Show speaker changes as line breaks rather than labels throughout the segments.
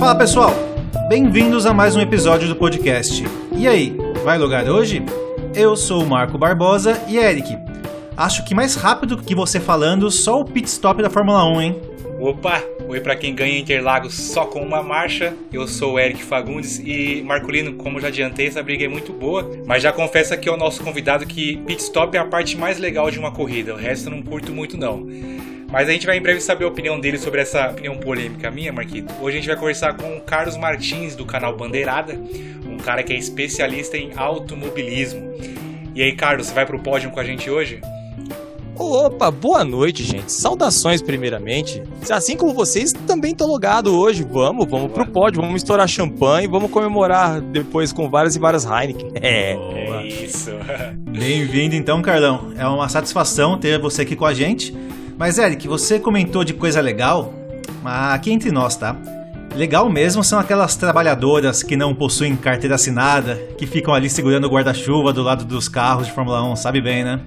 Fala pessoal, bem-vindos a mais um episódio do podcast. E aí, vai logar hoje? Eu sou o Marco Barbosa e Eric. Acho que mais rápido que você falando, só o pit stop da Fórmula 1, hein?
Opa! Oi para quem ganha Interlagos só com uma marcha. Eu sou o Eric Fagundes e Marcolino, como já adiantei, essa briga é muito boa, mas já confesso aqui ao nosso convidado que pit stop é a parte mais legal de uma corrida. O resto eu não curto muito não. Mas a gente vai em breve saber a opinião dele sobre essa opinião polêmica minha, Marquito. Hoje a gente vai conversar com o Carlos Martins do canal Bandeirada, um cara que é especialista em automobilismo. E aí, Carlos, você vai pro pódio com a gente hoje?
Opa, boa noite, gente. Saudações, primeiramente. Assim como vocês, também tô logado hoje. Vamos, vamos pro pódio, vamos estourar champanhe, vamos comemorar depois com várias e várias Heineken.
É, é isso.
Bem-vindo então, Carlão. É uma satisfação ter você aqui com a gente. Mas, Eric, você comentou de coisa legal, mas aqui entre nós, tá? Legal mesmo são aquelas trabalhadoras que não possuem carteira assinada, que ficam ali segurando o guarda-chuva do lado dos carros de Fórmula 1, sabe bem, né?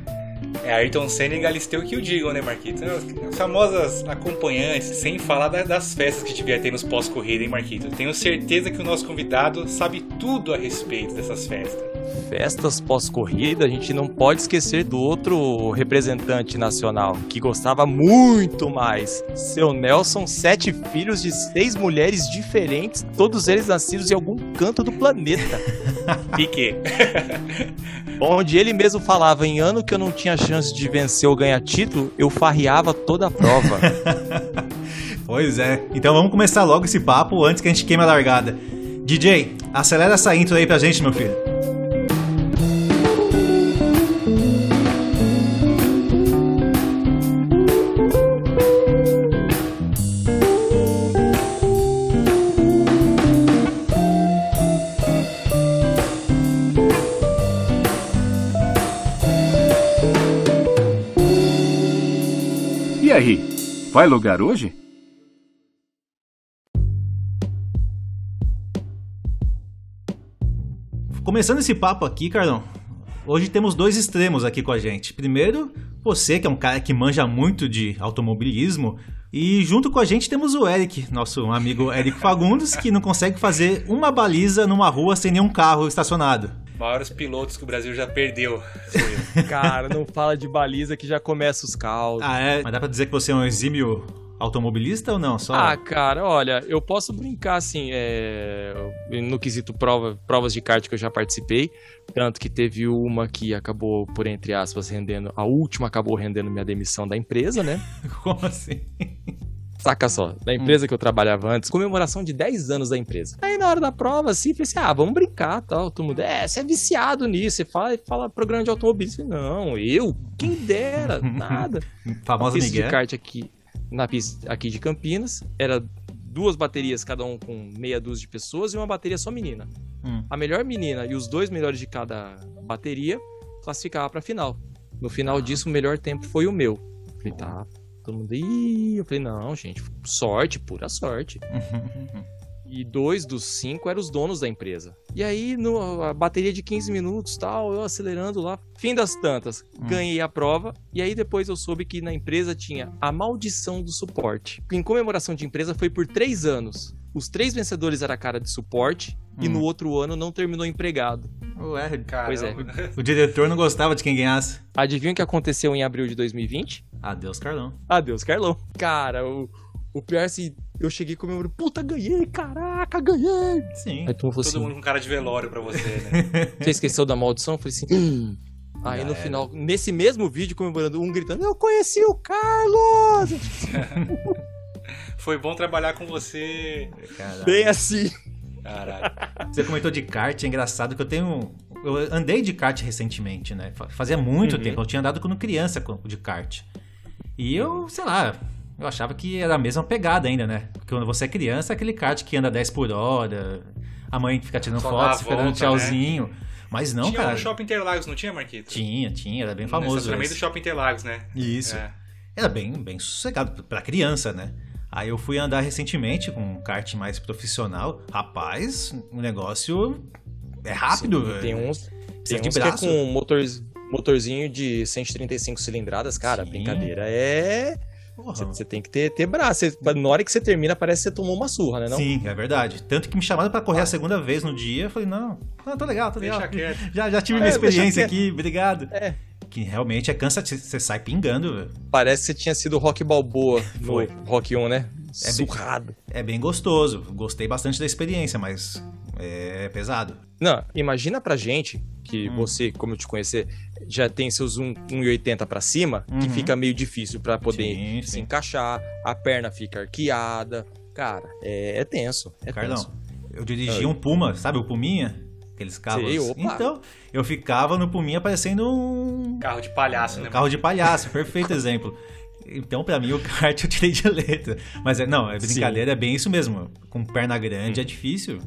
É, Ayrton Senna e Galisteu que o digam, né, Marquito? As famosas acompanhantes, sem falar das festas que devia ter nos pós-corrida, hein, Marquito? Tenho certeza que o nosso convidado sabe tudo a respeito dessas festas
festas pós-corrida, a gente não pode esquecer do outro representante nacional, que gostava muito mais. Seu Nelson, sete filhos de seis mulheres diferentes, todos eles nascidos em algum canto do planeta.
Pique.
Onde ele mesmo falava, em ano que eu não tinha chance de vencer ou ganhar título, eu farreava toda a prova.
pois é. Então vamos começar logo esse papo antes que a gente queime a largada. DJ, acelera essa intro aí pra gente, meu filho.
Vai logar hoje?
Começando esse papo aqui, Carlão, hoje temos dois extremos aqui com a gente. Primeiro, você, que é um cara que manja muito de automobilismo, e junto com a gente temos o Eric, nosso amigo Eric Fagundes, que não consegue fazer uma baliza numa rua sem nenhum carro estacionado
maiores pilotos que o Brasil já perdeu.
Cara, não fala de baliza que já começa os caos.
Ah, é? Mas dá pra dizer que você é um exímio automobilista ou não? Só...
Ah, cara, olha, eu posso brincar assim, é... no quesito prova, provas de kart que eu já participei, tanto que teve uma que acabou, por entre aspas, rendendo, a última acabou rendendo minha demissão da empresa, né?
Como assim?
Saca só, da empresa hum. que eu trabalhava antes, comemoração de 10 anos da empresa. Aí na hora da prova, assim, falei assim: ah, vamos brincar tal. Todo mundo, é, você é viciado nisso, você fala, fala programa de automobilismo. Não, eu? Quem dera, nada.
Famosa
Miguel. de kart aqui, na pista aqui de Campinas, era duas baterias, cada um com meia dúzia de pessoas, e uma bateria só menina. Hum. A melhor menina e os dois melhores de cada bateria classificava pra final. No final disso, o melhor tempo foi o meu. Falei, tá, Todo mundo, Ih! eu falei, não, gente, sorte, pura sorte. e dois dos cinco eram os donos da empresa. E aí, no, a bateria de 15 minutos, tal, eu acelerando lá. Fim das tantas, hum. ganhei a prova. E aí depois eu soube que na empresa tinha a maldição do suporte. Em comemoração de empresa foi por três anos. Os três vencedores era cara de suporte hum. e no hum. outro ano não terminou empregado.
Ué, cara. Pois é. O, diretor não gostava de quem ganhasse.
Adivinha o que aconteceu em abril de 2020?
Adeus, Carlão.
Adeus, Carlão. Cara, o, o pior assim, eu cheguei comemorando, puta, ganhei, caraca, ganhei.
Sim. Aí todo assim, mundo com cara de velório pra você, né?
Você esqueceu da maldição? Eu falei assim. Hum. Aí Já no era. final, nesse mesmo vídeo, comemorando, um gritando, eu conheci o Carlos!
Foi bom trabalhar com você.
Caralho. Bem assim.
Caralho. Você comentou de kart, é engraçado que eu tenho. Eu andei de kart recentemente, né? Fazia muito uhum. tempo. Eu tinha andado quando criança de kart. E eu, sei lá, eu achava que era a mesma pegada ainda, né? Porque quando você é criança, é aquele kart que anda 10 por hora, a mãe fica tirando fotos, esperando volta, tchauzinho. Né? Mas não,
tinha
cara.
Tinha no Shopping Interlagos, não tinha, Marquito?
Tinha, tinha, era bem famoso. No
estacionamento do Shopping Interlagos, né?
Isso. É. Era bem, bem sossegado pra criança, né? Aí eu fui andar recentemente com um kart mais profissional. Rapaz, o negócio é rápido.
Sim, tem uns, tem uns que é com motor, motorzinho de 135 cilindradas, cara, Sim. brincadeira é Você tem que ter, ter braço. Cê, na hora que você termina, parece que você tomou uma surra, né? Não?
Sim, é verdade. Tanto que me chamaram pra correr a segunda vez no dia. Eu falei, não, não tô legal, tô legal. Já, já tive
É,
minha experiência aqui, obrigado.
É.
Que realmente é cansativo. Você sai pingando.
Parece que você tinha sido Rock Balboa no
Foi.
Rock 1, né?
É bem-
Surrado.
É bem gostoso. Gostei bastante da experiência, mas é pesado.
Não, imagina pra gente que
Hum.
você, como eu te conhecer, já tem seus 1 1,80 pra cima, que
Uhum.
fica meio difícil pra poder
Sim,
se
sim.
encaixar, a perna fica arqueada. Cara, é, é tenso. É
Cardão,
tenso.
eu dirigi um Puma, sabe o Puminha? Aqueles carros.
Opa.
Então, eu ficava no Puminha parecendo um
Carro de palhaço, né?
carro de palhaço, perfeito exemplo. Então, pra mim, o kart eu tirei de letra. Mas é, não, é brincadeira, é bem isso mesmo. Com perna grande é difícil.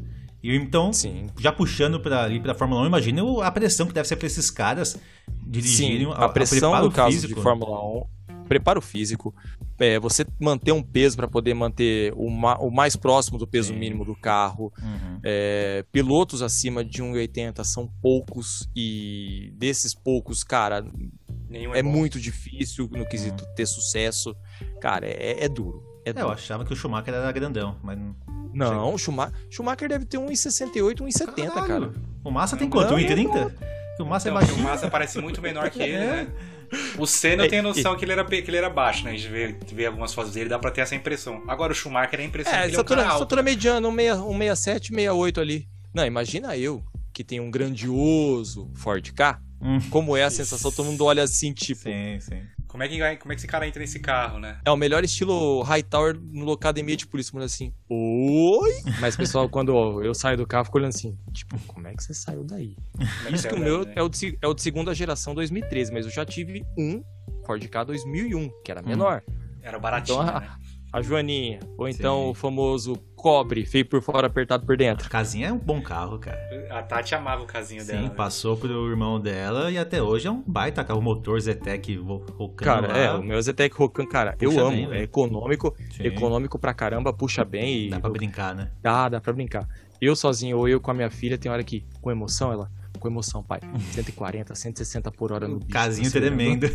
E então,
Sim.
já puxando pra, ali pra Fórmula 1, imagina a pressão que deve ser pra esses caras dirigirem
Sim, a pressão
preparo
no caso
físico.
de Fórmula 1, preparo físico, é, você manter um peso para poder manter o, ma- o mais próximo do peso
Sim.
mínimo do carro.
Uhum.
É, pilotos acima de 1,80 são poucos e desses poucos, cara,
Nenhum
é
bom.
muito difícil no quesito ter sucesso. Cara, é, é duro. É
É, eu achava que o Schumacher era grandão, mas não.
Não, o Schumacher, Schumacher deve ter 1,68, 1,70, cara.
O Massa tem quanto?
Não,
1,30? O Massa é
Então,
baixinho.
o Massa parece muito menor que ele,
É.
né? O Senna eu
É,
tenho noção que ele, era, que ele era baixo, né? A gente vê, vê algumas fotos dele, dá pra ter essa impressão. Agora o Schumacher é a impressão
É,
que ele é um
estatura, estatura mediana, 167, 68 ali. Não, imagina eu, que tenho um grandioso Ford K,
Hum.
como é a sensação, todo mundo olha assim, tipo,
Sim, sim.
Como é, que, como é que esse cara entra nesse carro, né?
é o melhor estilo Hightower no academia de polícia, mas assim, oi? Mas pessoal, quando eu saio do carro, fico olhando assim, tipo, como é que você saiu daí?
É
Isso que o meu
né?
é o, de, é o de segunda geração 2013, mas eu já tive um Ford K 2001, que era menor.
Era baratinho,
Então,
né?
A Joaninha, ou então
Sim.
o famoso cobre, feio por fora, apertado por dentro.
A casinha é um bom carro, cara.
A Tati amava o casinho
Sim,
dela. né?
passou pro irmão dela e até hoje é um baita carro. motor Zetec Vulcano
Cara,
lá.
é, o meu Zetec Rocan, cara, eu
Puxa
amo,
bem,
é
velho.
econômico,
Sim.
econômico pra caramba, puxa bem e
Dá pra brincar, né?
dá, dá pra brincar. Eu sozinho ou eu com a minha filha, tem hora que, com emoção, ela, com emoção, pai, 140, 160 por hora no bicho.
Casinho tremendo.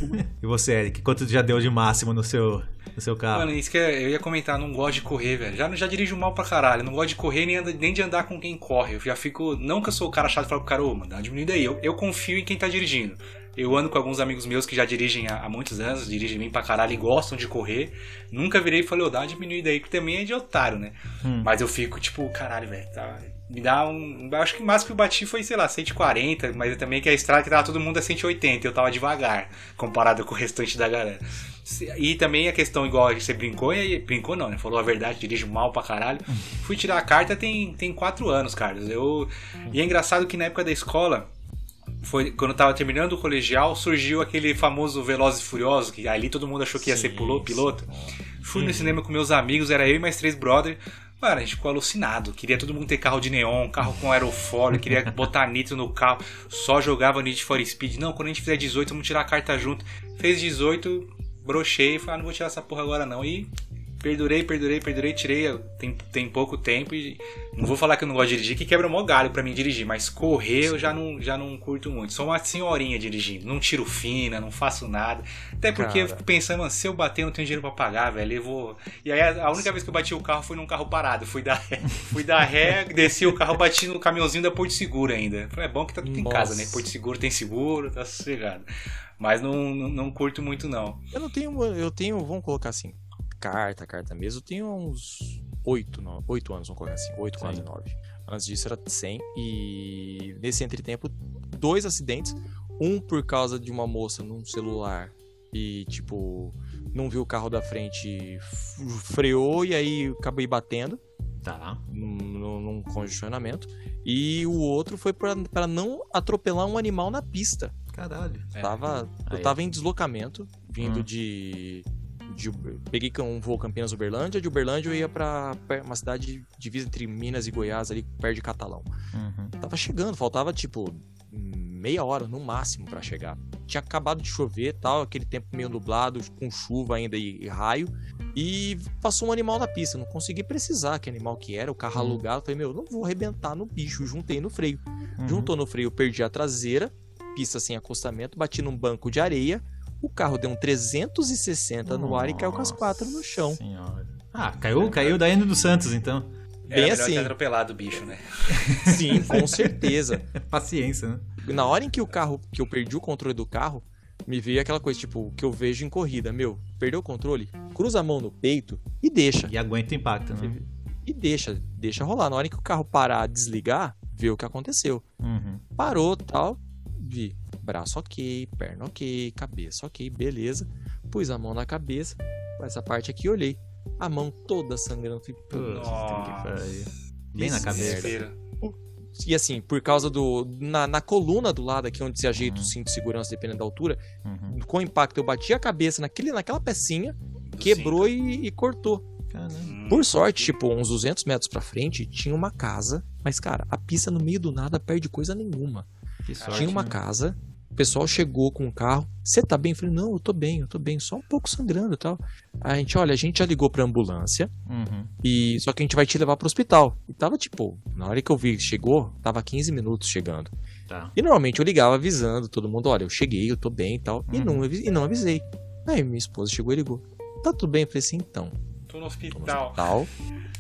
e você, Eric, quanto já deu de máximo no seu, no seu carro?
Mano, isso que eu ia comentar, não gosto de correr, velho. Já, já dirijo mal pra caralho. Não gosto de correr nem, anda- nem de andar com quem corre. Eu já fico. Não que eu sou o cara chato e falo pro cara, ô, mano, dá uma diminuída aí. Eu, eu confio em quem tá dirigindo. Eu ando com alguns amigos meus que já dirigem há, há muitos anos, dirigem bem pra caralho e gostam de correr. Nunca virei e falei, ô, dá uma diminuída aí, que também é de otário, né?
Hum.
Mas eu fico, tipo, caralho, velho, tá. Me dá um. Acho que o máximo que eu bati foi, sei lá, 140, mas também que a estrada que tava todo mundo a 180, eu tava devagar, comparado com o restante da galera. E também a questão, igual você brincou, e brincou não, né? Falou a verdade, dirijo mal pra caralho. Fui tirar a carta tem, tem quatro anos, Carlos. Eu... E é engraçado que na época da escola, foi quando eu tava terminando o colegial, surgiu aquele famoso Velozes e Furiosos, que ali todo mundo achou que ia ser piloto. Fui
Uhum.
no cinema com meus amigos, era eu e mais três brothers. Mano, a gente ficou alucinado. Queria todo mundo ter carro de neon, carro com aerofólio, queria botar nitro no carro. Só jogava Need for Speed. Não, quando a gente fizer 18, vamos tirar a carta junto. Fez 18, brochei, falei, ah, não vou tirar essa porra agora não. E perdurei, perdurei, perdurei, tirei. Tem, tem pouco tempo e não vou falar que eu não gosto de dirigir, que quebra mó galho pra mim dirigir. Mas correr eu já não, já não curto muito. Sou uma senhorinha dirigindo. Não tiro fina, não faço nada. Até porque eu
Cara.
fico pensando, mano, se eu bater, eu não tenho dinheiro pra pagar, velho. Eu vou. E aí a única vez que eu bati o carro foi num carro parado. Fui dar ré, fui dar ré, desci o carro, bati no caminhãozinho da Porto Seguro ainda. Falei, é bom que tá tudo em casa, né?
Nossa.
Porto Seguro tem seguro, tá sossegado. Mas não, não, não curto muito, não.
Eu não tenho, eu tenho, vamos colocar assim, carta, carta mesmo, eu tenho uns 8, não, 8 anos, vamos colocar assim, 8,
Sim.
quase 9. Antes disso era 100 e nesse entretempo, dois acidentes, um por causa de uma moça num celular e tipo, não viu o carro da frente, freou e aí acabei batendo
Tá.
num, num congestionamento. E o outro foi para não atropelar um animal na pista.
Caralho.
É.
Tava, eu
Aí.
tava em deslocamento, vindo
Hum.
de, de. Peguei um voo Campinas Uberlândia, de Uberlândia eu ia pra per- uma cidade divisa entre Minas e Goiás, ali perto de Catalão.
Uhum.
Tava chegando, faltava tipo meia hora no máximo pra chegar. Tinha acabado de chover tal, aquele tempo meio nublado, com chuva ainda e, e raio. E passou um animal na pista, não consegui precisar que animal que era, o carro
Hum.
alugado. Falei, meu, não vou arrebentar no bicho, juntei no freio.
Uhum.
Juntou no freio, perdi a traseira, pista sem acostamento, bati num banco de areia, O carro deu um 360 no ar e caiu com as quatro no chão.
Senhora. Ah, caiu, caiu da Endo dos Santos, então.
Bem
Era
assim.
ter atropelado o bicho, né?
Sim, com certeza.
Paciência, né?
Na hora em que o carro, que eu perdi o controle do carro, me veio aquela coisa, tipo, que eu vejo em corrida. Meu, perdeu o controle, cruza a mão no peito e deixa.
E aguenta o impacto, né?
E deixa, deixa rolar. Na hora que o carro parar, desligar, vê o que aconteceu.
Uhum.
Parou, tal, vi. Braço ok, perna ok, cabeça ok, beleza. Pus a mão na cabeça, essa parte aqui olhei. A mão toda sangrando. Falei,
pariu. Bem na cabeça.
E assim, por causa do. Na, na coluna do lado aqui, onde se ajeita o cinto de segurança, dependendo da altura,
Uhum.
com o impacto eu bati a cabeça naquele, naquela pecinha,
Do
quebrou e, e cortou.
Caramba.
Por sorte, tipo, uns 200 metros pra frente, tinha uma casa. Mas, cara, a pista no meio do nada perde coisa nenhuma.
Que sorte.
tinha uma
né?
casa, o pessoal chegou com o carro. Você tá bem? Eu falei, não, eu tô bem, eu tô bem, só um pouco sangrando e tal. A gente, olha, a gente já ligou pra ambulância.
Uhum.
E só que a gente vai te levar pro hospital. E tava tipo, na hora que eu vi que chegou, tava 15 minutos chegando.
Tá.
E normalmente eu ligava avisando todo mundo, olha, eu cheguei, eu tô bem e tal. E,
Uhum.
não, avi- e não avisei. Aí minha esposa chegou e ligou. Tá tudo bem? Eu falei assim, então,
Tô no
tô no
hospital.
hospital,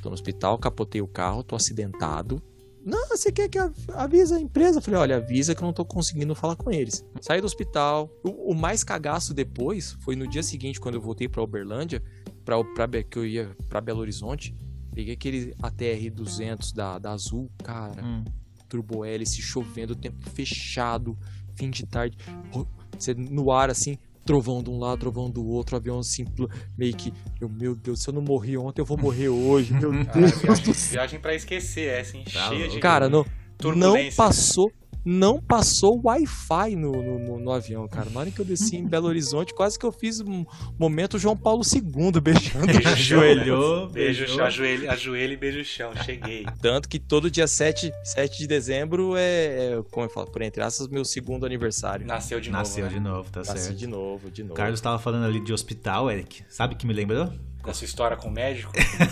tô no hospital, capotei o carro, tô acidentado. Não, você quer que av- avisa a empresa? Eu falei, olha, avisa que eu não tô conseguindo falar com eles. Saí do hospital. O, o mais cagaço depois foi no dia seguinte, quando eu voltei pra Uberlândia, pra, pra, que eu ia pra Belo Horizonte. Peguei aquele ATR 200 da, da Azul, cara,
Hum.
turbo hélice, chovendo, tempo fechado, fim de tarde, você no ar assim, trovão de um lado, trovão do outro, avião assim, pl- meio que, eu, meu Deus, se eu não morri ontem, eu vou morrer hoje, meu
Ah,
Deus
viagem,
do céu.
viagem pra esquecer, é assim,
Tá
cheia de.
louco.
Cara, não, não passou, não passou Wi-Fi no, no, no- no avião, cara. Na hora que eu desci em Belo Horizonte, quase que eu fiz um momento João Paulo II beijando
Beijo
o
no chão,
Ajoelhou?
Beijo,
beijou.
ajoelho, ajoelho e beijo chão. Cheguei.
Tanto que todo dia 7, 7 de dezembro é, é, como eu falo, por entre aspas, meu segundo aniversário.
Nasceu de
Nasceu
novo.
de
né?
novo, tá
Nasci
certo.
de novo, de novo.
O Carlos tava falando ali de hospital, Eric. Sabe que me lembrou?
Da sua história com o médico.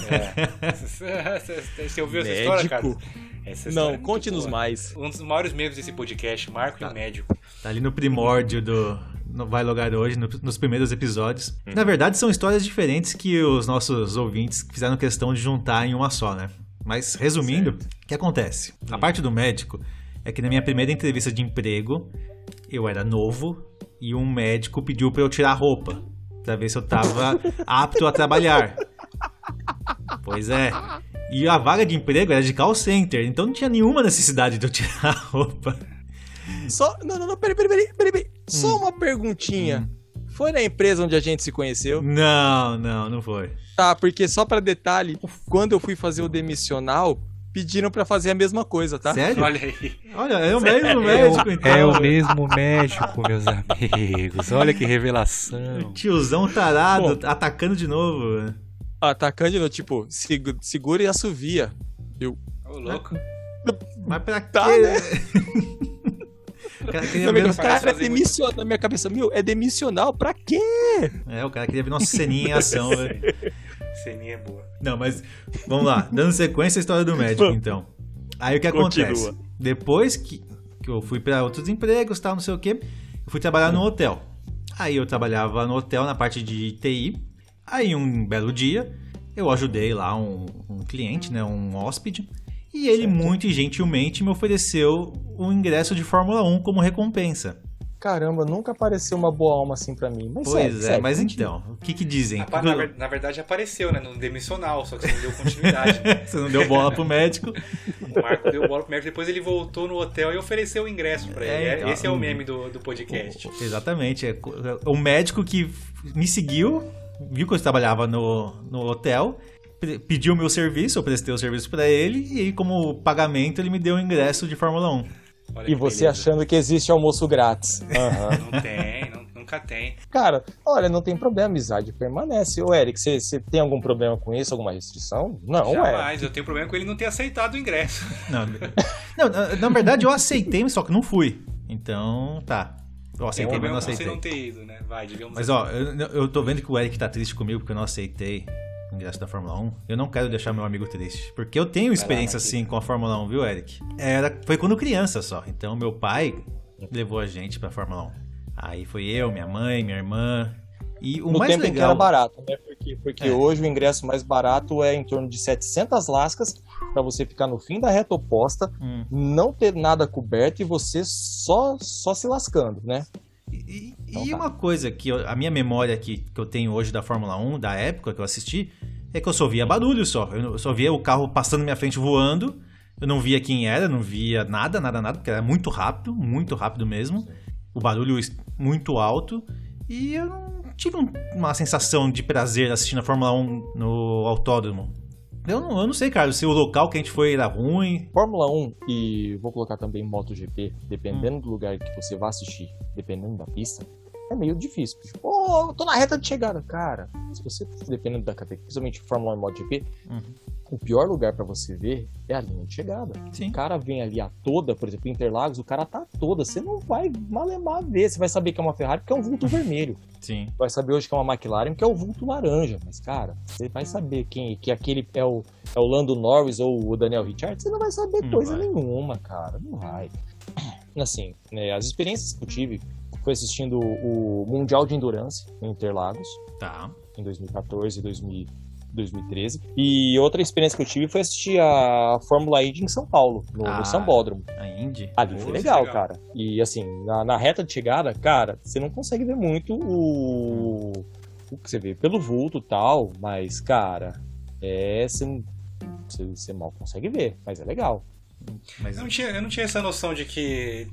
É. Você você ouviu essa história, cara?
Médico?
Essa história é
Não,
muito
conte-nos mais.
Um dos maiores medos desse podcast, Marco e o médico.
Tá ali no primórdio do no Vai Logar Hoje, no- nos primeiros episódios.
Uhum.
Na verdade, são histórias diferentes que os nossos ouvintes fizeram questão de juntar em uma só, né? Mas, resumindo, o que acontece? A
Hum.
parte do médico é que na minha primeira entrevista de emprego, eu era novo e um médico pediu pra eu tirar a roupa, pra ver se eu tava apto a trabalhar. Pois é. E a vaga de emprego era de call center, então não tinha nenhuma necessidade de eu tirar a roupa.
Só. Não, não, não, peraí, peraí, peraí, peraí. peraí. Só
Hum.
uma perguntinha. Foi na empresa onde a gente se conheceu?
Não, não, não foi.
Tá, porque só pra detalhe, quando eu fui fazer o demissional, pediram pra fazer a mesma coisa, tá?
Sério?
Olha aí.
Olha, é o mesmo médico, então.
É o mesmo médico, meus amigos. Olha que revelação.
Tiozão tarado, atacando de novo.
Atacando, no tipo, segu- segura e assovia.
Ô, louco.
Mas pra quê?
Tá, né?
O cara queria ver
cara, é demissional. Na minha cabeça, meu, é demissional pra quê?
É, o cara queria ver nossa ceninha em ação, velho.
Ceninha é boa.
Não, mas vamos lá. Dando sequência à história do médico, então. Aí o que
Continua.
acontece? Depois que, que eu fui pra outros empregos, tal, não sei o quê, eu fui trabalhar no hotel. Aí eu trabalhava no hotel na parte de TI. Aí um belo dia, eu ajudei lá um, um cliente, né, um hóspede, e ele muito gentilmente me ofereceu um ingresso de Fórmula 1 como recompensa.
Caramba, nunca apareceu uma boa alma assim pra mim. Mas
Pois
segue,
é,
segue,
mas
continua.
então, o que que dizem?
Na, na verdade apareceu, né? No demissional, só que você não deu continuidade.
Você não deu bola pro médico.
O Marco deu bola pro médico, depois ele voltou no hotel e ofereceu o ingresso pra ele.
É,
É,
então.
Esse é o meme do, do podcast.
Exatamente. É co- o médico que me seguiu, viu que eu trabalhava no, no hotel, pe- pediu o meu serviço, eu prestei o serviço pra ele, e como pagamento, ele me deu o ingresso de Fórmula 1.
Olha
E você
beleza.
achando que existe almoço grátis. Aham.
Não tem, não- nunca tem.
Cara, olha, não tem problema, amizade permanece. Ô, Eric, você você tem algum problema com isso? Alguma restrição? Não, é.
Jamais. Eu tenho problema com ele não ter aceitado o ingresso.
Não, não, na- na verdade, eu aceitei, só que não fui. Então, tá. Eu
Tem
aceitei, mas
problema
não
com você
aceitei.
não ter ido, né? Vai, digamos
Mas
assim.
ó, eu, eu tô vendo que o Eric tá triste comigo porque eu não aceitei ingresso da Fórmula 1. Eu não quero deixar meu amigo triste. Porque eu tenho experiência
Marquinhos.
assim com a Fórmula 1, viu, Eric? Era, foi quando criança só. Então meu pai levou a gente pra Fórmula 1. Aí foi eu, minha mãe, minha irmã. E o
no
mais
tempo em que
legal.
era barato, né? Porque, porque
É.
hoje o ingresso mais barato é em torno de 700 lascas pra você ficar no fim da reta oposta,
Hum.
não ter nada coberto e você só só se lascando, né?
E,
Então
e
tá.
uma coisa que eu- a minha memória que, que eu tenho hoje da Fórmula 1, da época que eu assisti, é que eu só via barulho só. Eu só via o carro passando na minha frente voando. Eu não via quem era, não via nada, nada, nada, porque era muito rápido, muito rápido mesmo. O barulho muito alto. E eu não tive um- uma sensação de prazer assistindo a Fórmula 1 no autódromo. Eu não, eu não sei, cara, se o local que a gente foi era ruim.
Fórmula 1 e vou colocar também MotoGP, dependendo do lugar que você vai assistir, dependendo da pista, é meio difícil. Tipo, oh, tô na reta de chegada. Cara, se você, dependendo da categoria, principalmente Fórmula 1 e MotoGP,
Uhum.
O pior lugar pra você ver é a linha de chegada.
Sim.
O cara vem ali a toda, por exemplo, Interlagos, o cara tá a toda. Você não vai malemar ver. Você vai saber que é uma Ferrari porque é um vulto vermelho.
Sim.
Vai saber hoje que é uma McLaren porque é o vulto laranja. Mas, cara, você vai saber quem que aquele é o, é o Lando Norris ou o Daniel Ricciardo. Você não vai saber
Não
coisa
vai.
nenhuma, cara. Não vai. Assim, né, as experiências que eu tive foi assistindo o Mundial de Endurance em Interlagos
Tá.
em 2014 e 2000 2013. E outra experiência que eu tive foi assistir a Fórmula E em São Paulo, no,
Ah.
no Sambódromo.
A Indy.
Ali
Pô,
foi legal,
legal.
cara. E assim, na, na reta de chegada, cara, você não consegue ver muito o, o que você vê pelo vulto e tal, mas, cara, é. Você, você, você mal consegue ver, mas é legal.
Mas
Eu não tinha, eu não tinha essa noção de que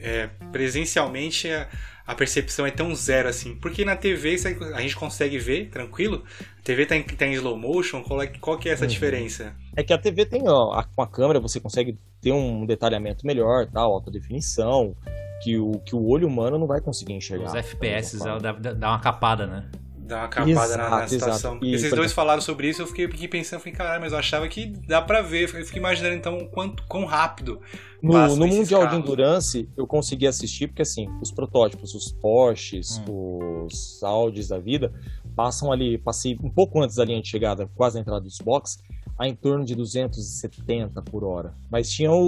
é, presencialmente a, a percepção é tão zero assim. Porque na TV a gente consegue ver, tranquilo. A TV tá em, tá em slow motion, qual, é, qual que é essa
Uhum.
diferença?
É que a TV tem, ó, a- com a câmera você consegue ter um detalhamento melhor, tal, alta definição, que o, que o olho humano não vai conseguir enxergar.
os FPS
forma.
dá, dá- uma capada, né?
Dá uma capada na, na
Exato,
situação.
exato. E,
Vocês
por
dois
exemplo-
falaram sobre isso, eu fiquei, fiquei pensando, falei, caralho, mas eu achava que dá pra ver. Eu fiquei imaginando então quanto, quão rápido.
No, no
esses
Mundial de
carros.
Endurance, eu consegui assistir, porque assim, os protótipos, os Porsches,
Hum.
os Audis da vida, passam ali, passei um pouco antes da linha de chegada, quase na entrada dos boxes, a em torno de 270 por hora. Mas tinham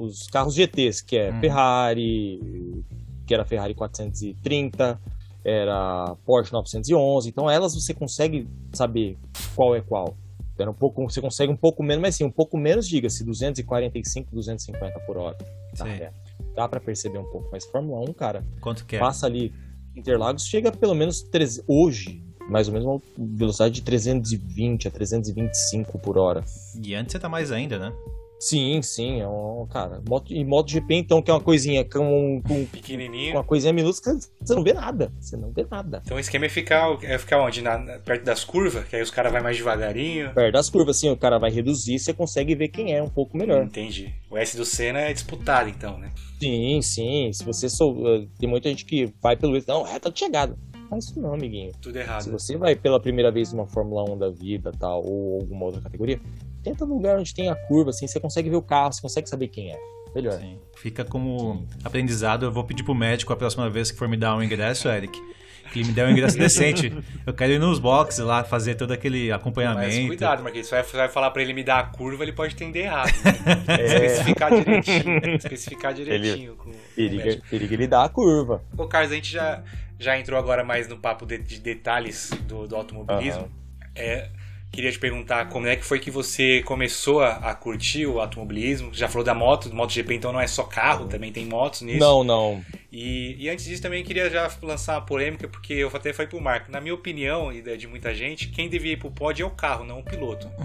os carros GTs, que é
Hum.
Ferrari, que era Ferrari 430, era Porsche 911, então elas você consegue saber qual é qual. Era um pouco, você consegue um pouco menos, mas sim, um pouco menos, diga-se, 245, 250 por hora. Tá, é. Dá pra perceber um pouco, mas Fórmula 1, cara,
Quanto que é?
passa ali Interlagos, chega a pelo menos 13, hoje, mais ou menos uma velocidade de 320 a 325 por hora.
E antes você tá mais ainda, né?
Sim, sim, é um, cara, moto, e MotoGP então, que é uma coisinha com, com, com
Pequenininho.
uma coisinha minúscula, você não vê nada, você não vê nada.
Então o esquema é ficar, é ficar onde? Na, na- perto das curvas, que aí os caras vão mais devagarinho.
Perto das curvas, assim, o cara vai reduzir, você consegue ver quem é um pouco melhor.
Entendi. O S do Senna é disputado, então, né?
Sim, sim. Se você sou. eh, Tem muita gente que vai pelo. Não, reta de chegada. Faz isso não, amiguinho.
Tudo
Se
errado.
você vai pela primeira vez numa Fórmula 1 da vida, tal, ou alguma outra categoria, tenta num lugar onde tem a curva, assim, você consegue ver o carro, você consegue saber quem é. Melhor.
Sim. Fica como aprendizado. Eu vou pedir pro médico a próxima vez que for me dar um ingresso, Eric. Que ele me dê um ingresso decente. Eu quero ir nos boxes lá, fazer todo aquele acompanhamento.
Mas cuidado, Marquinhos. Você vai, você vai falar pra ele me dar a curva, ele pode entender errado. Né? Especificar direitinho. Especificar direitinho. Com, com o
Periga,
médico.
periga ele dá a curva.
Ô, Carlos, a gente já, já entrou agora mais no papo de, de detalhes do, do automobilismo. É, queria te perguntar como é que foi que você começou a, a curtir o automobilismo. Já falou da moto, do MotoGP, então não é só carro, também tem motos nisso.
Não, não.
E, e antes disso também queria já lançar uma polêmica, porque eu até falei pro Marco, na minha opinião e da de muita gente, quem devia ir pro pódio é o carro, não o piloto.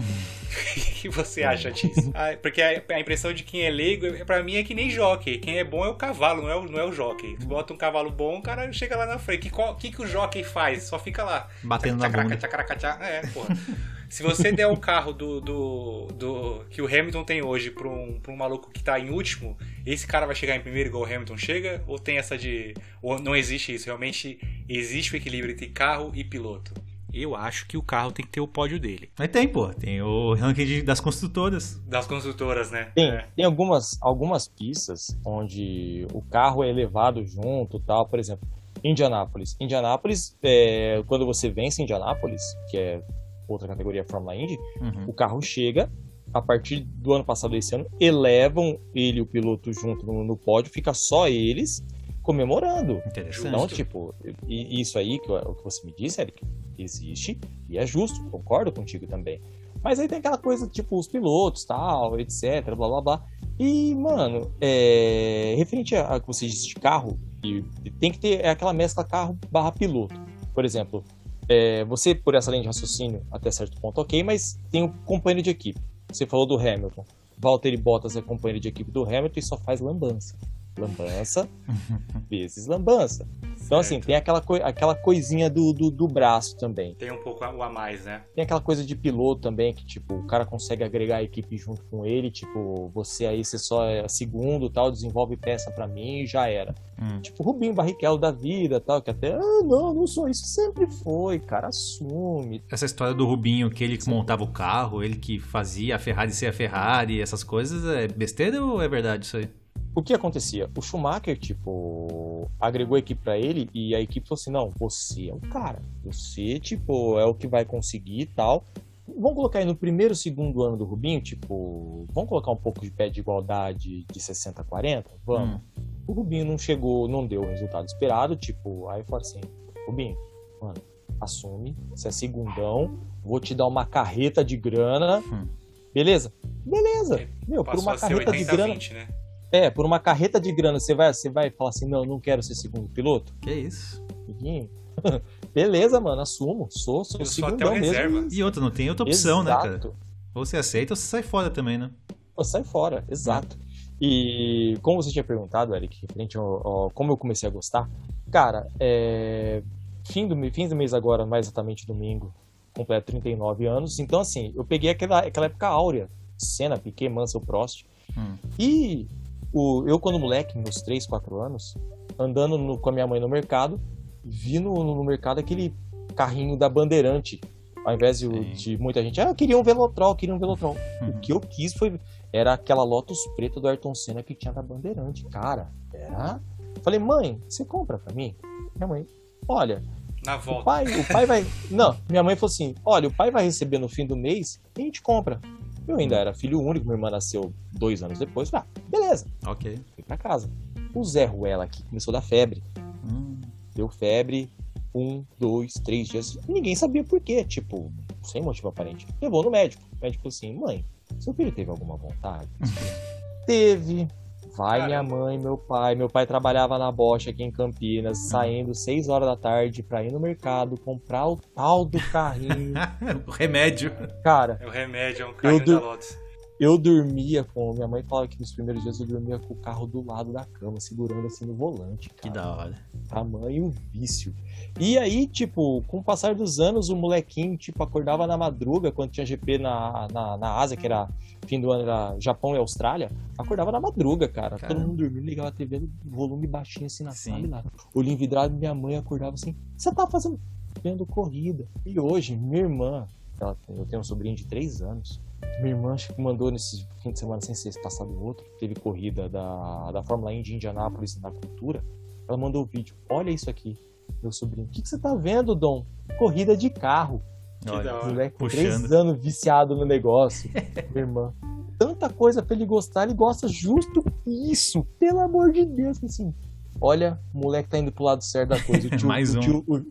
O que você acha disso? Ah, porque a, a impressão de quem é leigo, é- pra mim, é que nem jockey. Quem é bom é o cavalo, não é o, não é o jockey. Tu bota um cavalo bom, o cara chega lá na frente. O que, que, que o jockey faz? Só fica lá.
Batendo na
Tchacaraca,
bunda.
É, porra. Se você der o carro do, do, do- que o Hamilton tem hoje pra um, pra um maluco que tá em último, esse cara vai chegar em primeiro igual o Hamilton chega? Ou tem essa de. Ou não existe isso? Realmente existe o equilíbrio entre carro e piloto? Eu acho que o carro tem que ter o pódio dele.
Mas tem, pô. Tem o ranking de- das construtoras.
Das construtoras, né?
Tem,
É.
tem algumas, algumas pistas onde o carro é levado junto tal. Por exemplo, Indianápolis. Indianápolis, é, quando você vence Indianápolis, que é outra categoria Fórmula Indy,
Uhum.
o carro chega, a partir do ano passado, esse ano, elevam ele e o piloto junto no, no pódio, fica só eles, comemorando.
Interessante.
Então, tipo, e- isso aí que, o que você me disse, Eric, existe e é justo, concordo contigo também. Mas aí tem aquela coisa, tipo, os pilotos, tal, etc, blá blá blá. E, mano, é, referente a, a que você disse de carro, e tem que ter aquela mescla carro barra piloto. Por exemplo, é, você, por essa linha de raciocínio, até certo ponto, ok, mas tem o companheiro de equipe. Você falou do Hamilton. Valtteri Bottas é companheiro de equipe do Hamilton e só faz lambança. Lambança vezes lambança. Então, assim, tem aquela, coi- aquela coisinha do, do, do braço também.
Tem um pouco a- o a mais, né?
Tem aquela coisa de piloto também, que, tipo, o cara consegue agregar a equipe junto com ele, tipo, você aí, você só é segundo, tal, desenvolve peça pra mim e já era.
Hum.
Tipo, Rubinho Barrichello da vida, tal, que até, ah, não, não sou isso, sempre foi, cara, assume.
Essa história do Rubinho, que ele que montava o carro, ele que fazia a Ferrari ser a Ferrari, essas coisas, é besteira ou é verdade isso aí?
O que acontecia? O Schumacher, tipo, agregou a equipe pra ele e a equipe falou assim: não, você é o cara. Você, tipo, é o que vai conseguir e tal. Vamos colocar aí no primeiro, segundo ano do Rubinho, tipo, vamos colocar um pouco de pé de igualdade de 60 a 40? Vamos.
Hum.
O Rubinho não chegou, não deu o resultado esperado, tipo, aí falou assim: Rubinho, mano, assume, você é segundão, vou te dar uma carreta de grana.
Hum.
Beleza? Beleza. Meu, por uma carreta de
80
grana.
20, né?
É, por uma carreta de grana, você vai, você vai falar assim, não, não quero ser segundo piloto?
Que isso?
Amiguinho. Beleza, mano, assumo. Sou, sou
Eu sou até
segundão
o reserva.
mesmo.
E outra, não tem outra opção, né, cara?
Exato.
Ou você aceita ou você sai fora também, né?
Pô, sai fora, exato. E como você tinha perguntado, Eric, referente ao, ao- como eu comecei a gostar, cara, é, fim, do, fim do mês agora, mais exatamente domingo, completo 39 anos. Então, assim, eu peguei aquela, aquela época áurea, Senna, Piquet, Mansell, Prost.
Hum.
E o, eu, quando moleque, meus 3, 4 anos, andando no- com a minha mãe no mercado, vi no, no mercado aquele carrinho da Bandeirante. Ao invés de, de muita gente, ah, eu queria um Velotrol, eu queria um Velotrol.
Uhum.
O que eu quis foi. Era aquela Lotus preta do Ayrton Senna que tinha na Bandeirante. Cara, era. Falei, mãe, você compra pra mim? Minha mãe, olha,
Na
o
volta.
pai, o pai vai. Não, minha mãe falou assim: olha, o pai vai receber no fim do mês e a gente compra. Eu ainda era filho único, minha irmã nasceu dois anos depois. Ah, beleza,
Ok.
fui pra casa. O Zé Ruela aqui começou a dar febre.
Hum.
Deu febre, um, dois, três dias. Ninguém sabia por quê, tipo, sem motivo aparente. Levou no médico. O médico falou assim: mãe, seu filho teve alguma vontade? teve. Vai
Caramba.
minha mãe, meu pai. Meu pai trabalhava na Bosch aqui em Campinas,
Uhum.
saindo seis horas da tarde pra ir no mercado comprar o tal do carrinho.
o remédio.
Cara,
É o remédio, é um carrinho
du-
da Lotus.
Eu dormia com. Minha mãe falava que nos primeiros dias eu dormia com o carro do lado da cama, segurando assim no volante.
Que
Cara.
da hora.
Tamanho vício. E aí, tipo, com o passar dos anos, o molequinho, tipo, acordava na madruga, quando tinha GP na, na, na Ásia, que era fim do ano, era Japão e Austrália, acordava na madruga, cara.
Caramba.
Todo mundo dormindo, ligava a TV volume baixinho assim na
Sim.
sala e lá. Olhinho vidrado, minha mãe acordava assim, você tá fazendo, vendo corrida. E hoje, minha irmã, ela, eu tenho um sobrinho de 3 anos, minha irmã acho que mandou nesse fim de semana, sem ser esse passado outro, teve corrida da, da Fórmula Indy de Indianápolis na cultura. Ela mandou o vídeo. Olha isso aqui, meu sobrinho. O que, que você tá vendo, Dom? Corrida de carro.
Que
Olha.
Moleque, com três anos viciado no negócio. Minha irmã. Tanta coisa pra ele gostar, ele gosta justo isso. Pelo amor de Deus, assim. Olha, o moleque tá indo pro lado certo da coisa. O tio,
Mais
o
um.
tio- o-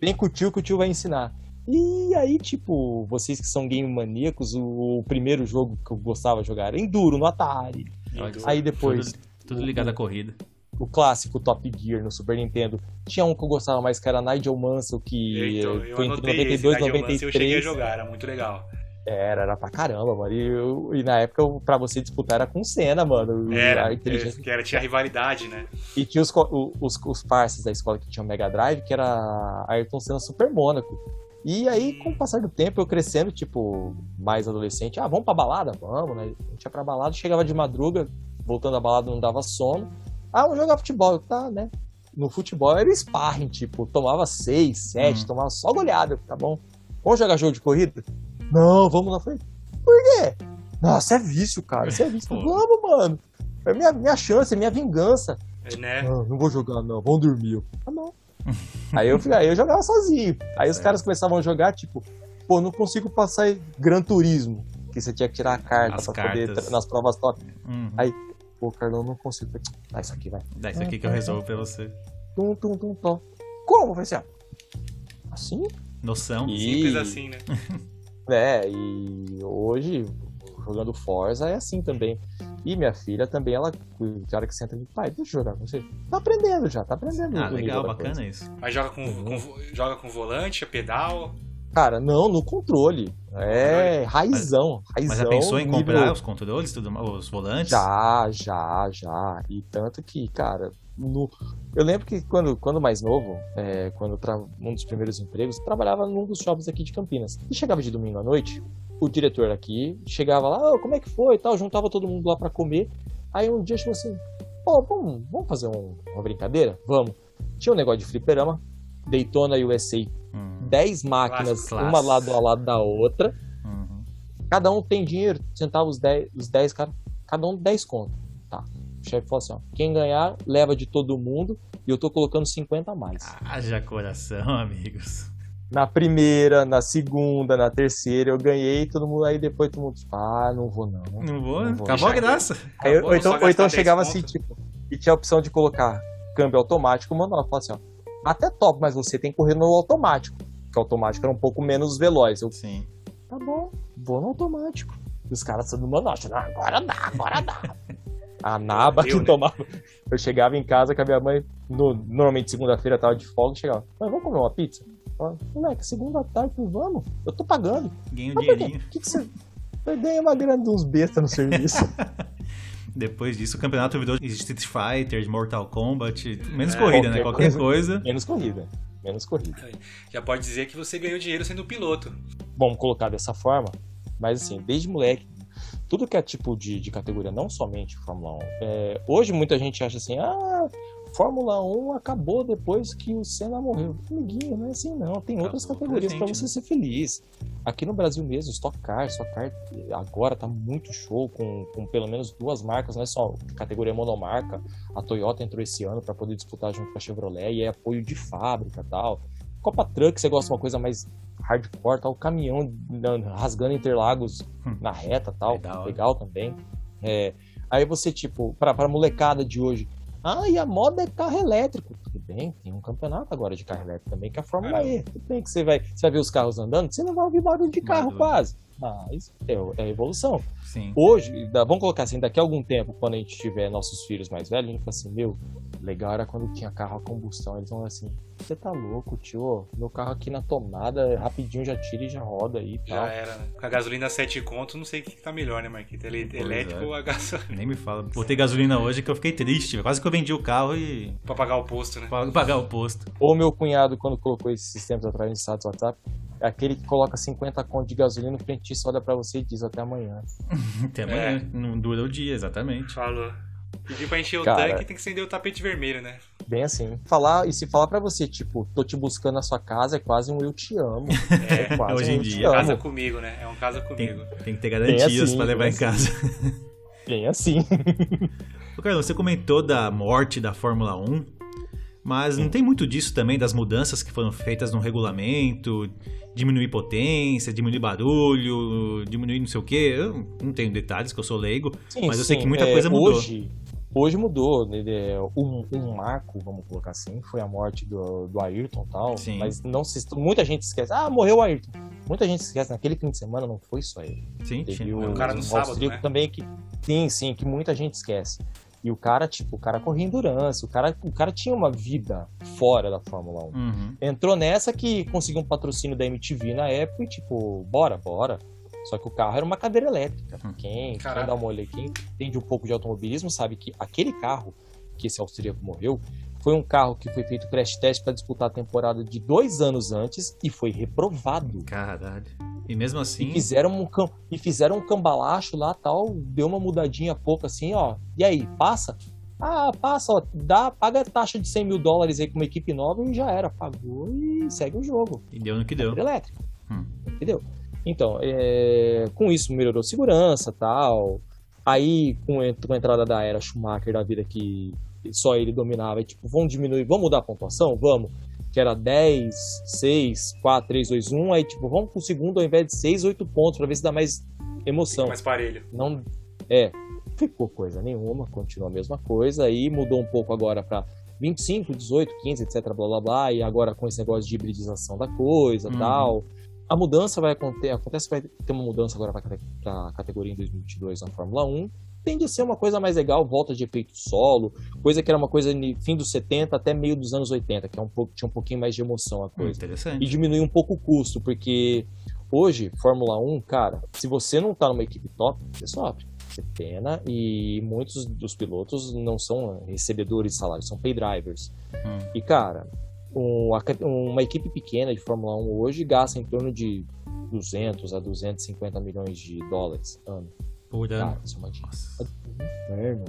vem com o tio que o tio vai ensinar. E aí, tipo, vocês que são game maníacos, o, o primeiro jogo que eu gostava de jogar era Enduro, no Atari.
Olha,
Aí depois,
Tudo, tudo ligado à corrida.
o clássico Top Gear no Super Nintendo. Tinha um que eu gostava mais, que era Nigel Mansell, que
Então, eu
foi entre
anotei esse
92 e
Nigel Mansell, eu cheguei a
93.
jogar, era muito legal.
Era, era pra caramba, mano. E, eu- e na época, eu- pra você disputar, era com cena, mano.
Era,
inteligência.
é, que era, tinha rivalidade, né?
E tinha os, o- os, os parceiros da escola que tinham Mega Drive, que era Ayrton Senna Super Mônaco. E aí, com o passar do tempo, eu crescendo, tipo, mais adolescente, ah, vamos pra balada? Vamos, né? A gente ia pra balada, chegava de madruga, voltando da balada não dava sono. Ah, vamos jogar futebol. Tá, né? No futebol era sparring, tipo, tomava seis, sete,
Hum.
tomava só goleada, tá bom? Vamos jogar jogo de corrida? Não, vamos lá. Falei, por quê? Nossa, é vício, cara, isso é vício. Vamos, mano. É minha, minha chance, é minha vingança.
É, né?
Não, não vou jogar, não. Vamos dormir. Tá bom. Aí, eu, fui- aí eu jogava sozinho. Aí os
certo.
caras começavam a jogar, tipo, pô, não consigo passar em Gran Turismo. Que você tinha que tirar a carta
As
pra poder
cartas.
tra- nas provas top.
Uhum.
Aí, Pô, Carlão, não consigo. Dá isso aqui, vai.
Dá isso aqui que eu resolvo pra você.
Tum, tum, tum, tum. Como? Vai ser assim?
Noção.
E-
Simples assim, né?
É, e hoje, jogando Forza, é assim também. E minha filha também, ela, hora que senta e diz, pai, deixa eu jogar com você. Tá aprendendo já, tá aprendendo.
Ah, legal, bacana
coisa.
isso.
Mas joga com,
Uhum.
com- joga com volante, pedal.
Cara, não, no controle. É raizão, raizão.
Mas já pensou em
nível-
comprar os controles, tudo, os volantes?
Já, já, já. E tanto que, cara, no... eu lembro que quando, quando mais novo, é, quando tra... um dos primeiros empregos, eu trabalhava num dos shoppings aqui de Campinas. E chegava de domingo à noite, o diretor aqui chegava lá, "Ô, como é que foi e tal, juntava todo mundo lá pra comer. Aí um dia chegou assim, pô, vamos, vamos fazer um- uma brincadeira? Vamos. Tinha um negócio de fliperama, Daytona USA,
Hum,
10 máquinas,
Clássico.
uma lado ao lado da outra.
uhum.
Cada um tem dinheiro, sentava os 10, os 10 caras, cada um 10 conto. Tá. O chefe falou assim: ó, quem ganhar, leva de todo mundo e eu tô colocando 50 a mais.
Haja coração, amigos.
Na primeira, na segunda, na terceira, eu ganhei, todo mundo aí depois todo mundo, tipo, ah, não vou não.
Não vou,
Não vou.
acabou a graça.
Aí, eu-
Acabou,
ou então, ou então
gastar 10
chegava
conto.
assim, tipo, e tinha a opção de colocar câmbio automático, mano, ela falava assim, ó, até top, mas você tem que correr no automático. Porque o automático era um pouco menos veloz. Eu,
Sim.
tá bom, vou no automático. E os caras sendo manote, não, agora dá, agora dá. A naba que
né?
tomava. Eu chegava em casa com a minha mãe, no- normalmente segunda-feira tava de folga, chegava, mas vamos comer uma pizza? Moleque, segunda tarde, vamos? Eu tô pagando.
Ganhei um dinheirinho.
O que, que você. Eu ganhei uma grana de uns bestas no serviço.
Depois disso, o campeonato virou de Street Fighter, de Mortal Kombat. Menos
É,
corrida, né?
qualquer
Qualquer coisa.
Menos corrida. Menos corrida.
Já pode dizer que você ganhou dinheiro sendo piloto.
Vamos colocar dessa forma. Mas assim, desde moleque, tudo que é tipo de, de categoria, não somente Fórmula 1. é, hoje muita gente acha assim, ah, Fórmula 1 acabou depois que o Senna morreu. Amiguinho, não é assim não. Tem outras categorias para você
né?
ser feliz. Aqui no Brasil mesmo, Stock Car, Stock Car agora tá muito show, com, com pelo menos duas marcas, não é só categoria monomarca. A Toyota entrou esse ano para poder disputar junto com a Chevrolet e é apoio de fábrica e tal. Copa Truck, você gosta de uma coisa mais hardcore, tal, o caminhão rasgando Interlagos
Hum.
na reta tal,
hora.
legal também. É, aí você, tipo, pra, pra molecada de hoje, ah, e a moda é carro elétrico. Tudo bem, tem um campeonato agora de carro elétrico também, que é a Fórmula
Caramba.
E. Tudo bem que você vai, você vai ver os carros andando, você não vai ouvir barulho de carro
Barulho.
quase. Mas é, é a evolução.
Sim.
Hoje, vamos colocar assim, daqui a algum tempo, quando a gente tiver nossos filhos mais velhos, a gente fala assim, meu, legal era quando tinha carro a combustão. Eles vão assim, você tá louco, tio? Meu carro aqui na tomada, rapidinho já tira e já roda aí
Já
tal.
era, né? Com a gasolina 7 conto, não sei o que que tá melhor, né, Marquito? Ele, elétrico
é.
ou a gasolina?
Nem me fala. Botei gasolina hoje que eu fiquei triste. Quase que eu vendi o carro e
pra pagar o posto, né?
pa- pagar o posto.
Ou meu cunhado, quando colocou esses tempos atrás no status WhatsApp, é aquele que coloca 50 conto de gasolina, o frentista olha pra você e diz até amanhã.
Até amanhã. Não dura o dia, exatamente.
Falou. Pediu pra encher o
Cara.
tanque, tem que acender o tapete vermelho, né?
Bem assim. Falar, e se falar pra você, tipo, tô te buscando na sua casa, é quase um eu te amo. É, quase
hoje
um
em dia.
Casa
amo.
comigo, né? É um casa
Tem,
comigo.
tem que ter garantias
assim,
pra levar em casa.
Bem assim.
Ô, Carlos, você comentou da morte da Fórmula 1, mas não tem muito disso também, das mudanças que foram feitas no regulamento, diminuir potência, diminuir barulho, diminuir não sei o quê. Eu não tenho detalhes, que eu sou leigo,
Sim,
mas eu sei
sim,
que muita
é,
coisa mudou.
Hoje, hoje mudou. né, é, Um, um marco, vamos colocar assim, foi a morte do, do Ayrton e tal.
Sim.
Mas não se, muita gente esquece. Ah, morreu o Ayrton. Muita gente esquece. Naquele fim de semana não foi só ele.
Sim,
Teve
tinha.
o,
um cara no
o
sábado, né?
também que. Sim, sim, que muita gente esquece. E o cara, tipo, o cara corria endurance, o cara, o cara tinha uma vida fora da Fórmula 1.
Uhum.
Entrou nessa que conseguiu um patrocínio da MTV na época e, tipo, bora, bora. Só que o carro era uma cadeira elétrica.
Hum.
Quem, quem dá uma olhada, quem entende um pouco de automobilismo sabe que aquele carro que esse austríaco morreu foi um carro que foi feito crash test para disputar a temporada de dois anos antes e foi reprovado.
Caralho. E mesmo assim.
E fizeram um cam... e fizeram um cambalacho lá tal, deu uma mudadinha pouco assim, ó. E aí, passa? Ah, passa, ó, dá, paga a taxa de 100 mil dólares aí com uma equipe nova e já era. Pagou e segue o jogo.
E deu no que deu.
Elétrica.
Hum.
Entendeu? Então, é, com isso melhorou segurança tal. Aí, com a entrada da era Schumacher da vida que só ele dominava, e, tipo, vamos diminuir, vamos mudar a pontuação? Vamos. Que era 10, 6, 4, 3, 2, 1. Aí, tipo, vamos pro segundo ao invés de 6, 8 pontos pra ver se dá mais emoção.
Mais parelho.
Não, é. ficou coisa nenhuma, continua a mesma coisa, aí mudou um pouco agora para 25, 18, 15, etc, blá blá blá, e agora com esse negócio de hibridização da coisa, uhum. tal. A mudança vai acontecer, acontece que vai ter uma mudança agora para a categoria em 2022 na Fórmula 1, tende a ser uma coisa mais legal, volta de efeito solo, coisa que era uma coisa no fim dos 70 até meio dos anos 80, que é um pouco, tinha um pouquinho mais de emoção a coisa.
Interessante.
E diminuir um pouco o custo, porque hoje, Fórmula 1, cara, se você não tá numa equipe top, você sofre. Você pena e muitos dos pilotos não são recebedores de salário, são pay drivers. Hum. E, cara, um, uma equipe pequena de Fórmula 1 hoje gasta em torno de 200 a 250 milhões de dólares ano.
Por ano.
Cara, isso é uma inferno.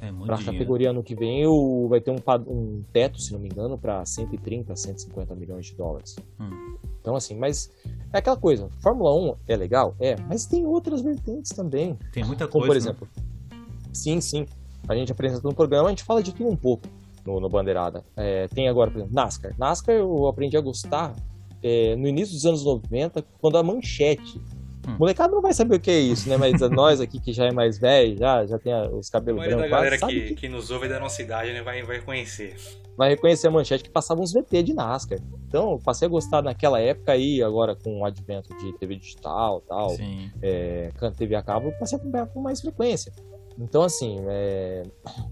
É muito
Para a categoria ano que vem eu, vai ter um, um teto, se não me engano, para 130, 150 milhões de dólares. Hum. Então, assim, mas é aquela coisa. Fórmula 1 é legal? É, mas tem outras vertentes também.
Tem muita
Como,
coisa.
por né? exemplo, né? sim, sim. A gente apresenta no programa, a gente fala de tudo um pouco no, no Bandeirada. É, tem agora, por exemplo, NASCAR. NASCAR eu aprendi a gostar é, no início dos anos 90, quando a manchete Hum. Molecada não vai saber o que é isso, né? Mas nós aqui que já é mais velho, já, já tem os cabelos brancos.
A galera que, que... que, nos ouve da nossa idade né, vai, vai reconhecer.
Vai reconhecer a manchete que passava uns VT de NASCAR. Então, passei a gostar naquela época aí, agora com o advento de TV digital tal, é, TV a cabo, passei a acompanhar com mais frequência. Então, assim, é...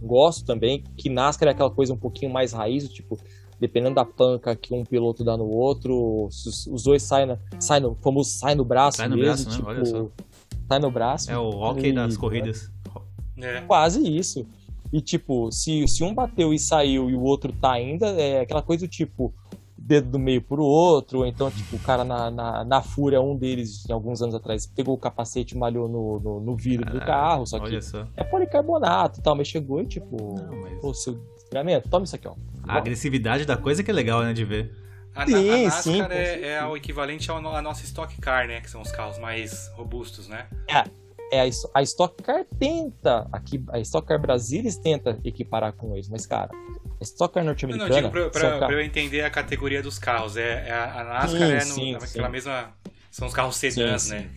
gosto também que NASCAR é aquela coisa um pouquinho mais raiz, tipo, dependendo da panca que um piloto dá no outro, os dois saem, na, saem no, como sai no braço sai no mesmo, braço, né? tipo, sai no braço.
É o hockey das corridas.
É. Quase isso. E tipo, se, se um bateu e saiu e o outro tá ainda, é aquela coisa do tipo, dedo do meio pro outro, ou então, tipo, o cara na, na, na fúria, um deles, em alguns anos atrás, pegou o capacete e malhou no, no, no vidro ah, do carro, só que só. é policarbonato e tal, mas chegou e, tipo, Não, mas... pô, seu desgramento, toma isso aqui, ó.
A agressividade da coisa que é legal, né, de ver.
A, sim, a NASCAR sim, é, é, o equivalente à nossa Stock Car, né? Que são os carros mais robustos, né?
É, é a, a Stock Car tenta, aqui, a Stock Car Brasilis tenta equiparar com eles, mas, cara, Stock Car norte-americana...
Não, digo pra, pra, pra, eu entender a categoria dos carros. É, é a NASCAR sim, é no, sim, naquela mesma... São os carros sedãs, né?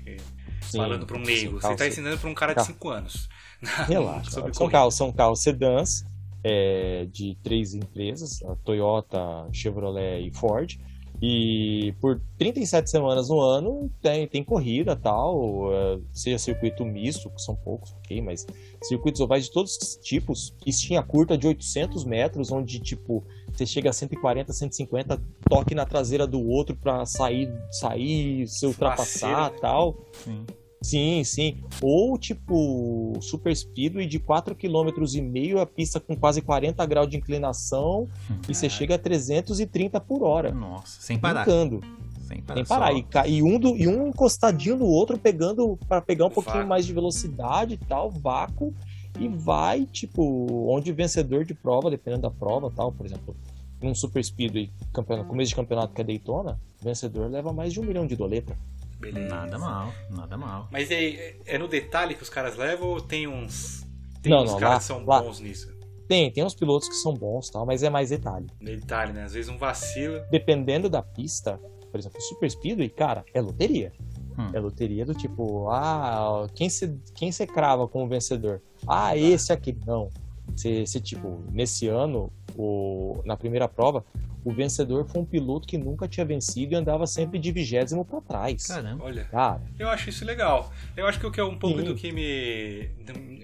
Falando para um leigo. Você está ensinando para um cara de 5 anos.
Relaxa. são, carros, são carros sedãs é, de três empresas, a Toyota, Chevrolet e Ford. E por 37 semanas no ano tem, tem corrida tal, é, seja circuito misto, que são poucos, ok, mas circuitos ovais de todos os tipos, pistinha curta de 800 metros, onde tipo você chega a 140, 150, toque na traseira do outro para sair, sair, se ultrapassar né? tal. Sim. Sim, sim. Ou tipo Super Speedway de 4,5 km a pista com quase 40 graus de inclinação e você chega a 330 por hora.
Nossa, sem parar.
Brincando. Sem parar. Sem parar. E, e, um do, e um encostadinho no outro pegando para pegar um pouquinho mais de velocidade e tal, vácuo e vai tipo onde o vencedor de prova, dependendo da prova, tal, por exemplo, num Super Speedway, campeonato, começo de campeonato que é Daytona, o vencedor leva mais de um milhão de doleta.
Beleza. Nada mal, nada mal.
Mas é, é no detalhe que os caras levam ou tem uns. Tem não, uns não, caras lá, que são lá, bons nisso?
Tem, tem uns pilotos que são bons, tal, mas é mais detalhe.
Detalhe, né? Às vezes um vacilo.
Dependendo da pista, por exemplo, Super Speedway, cara, é loteria. Hum. É loteria do tipo, ah, quem se, quem se crava como vencedor? Ah, tá. esse aqui. Não. Você, tipo, nesse ano, o, na primeira prova, o vencedor foi um piloto que nunca tinha vencido e andava sempre de vigésimo para trás.
Caramba. Olha, Cara. eu acho isso legal. Eu acho que o que é um pouco Sim. do que me,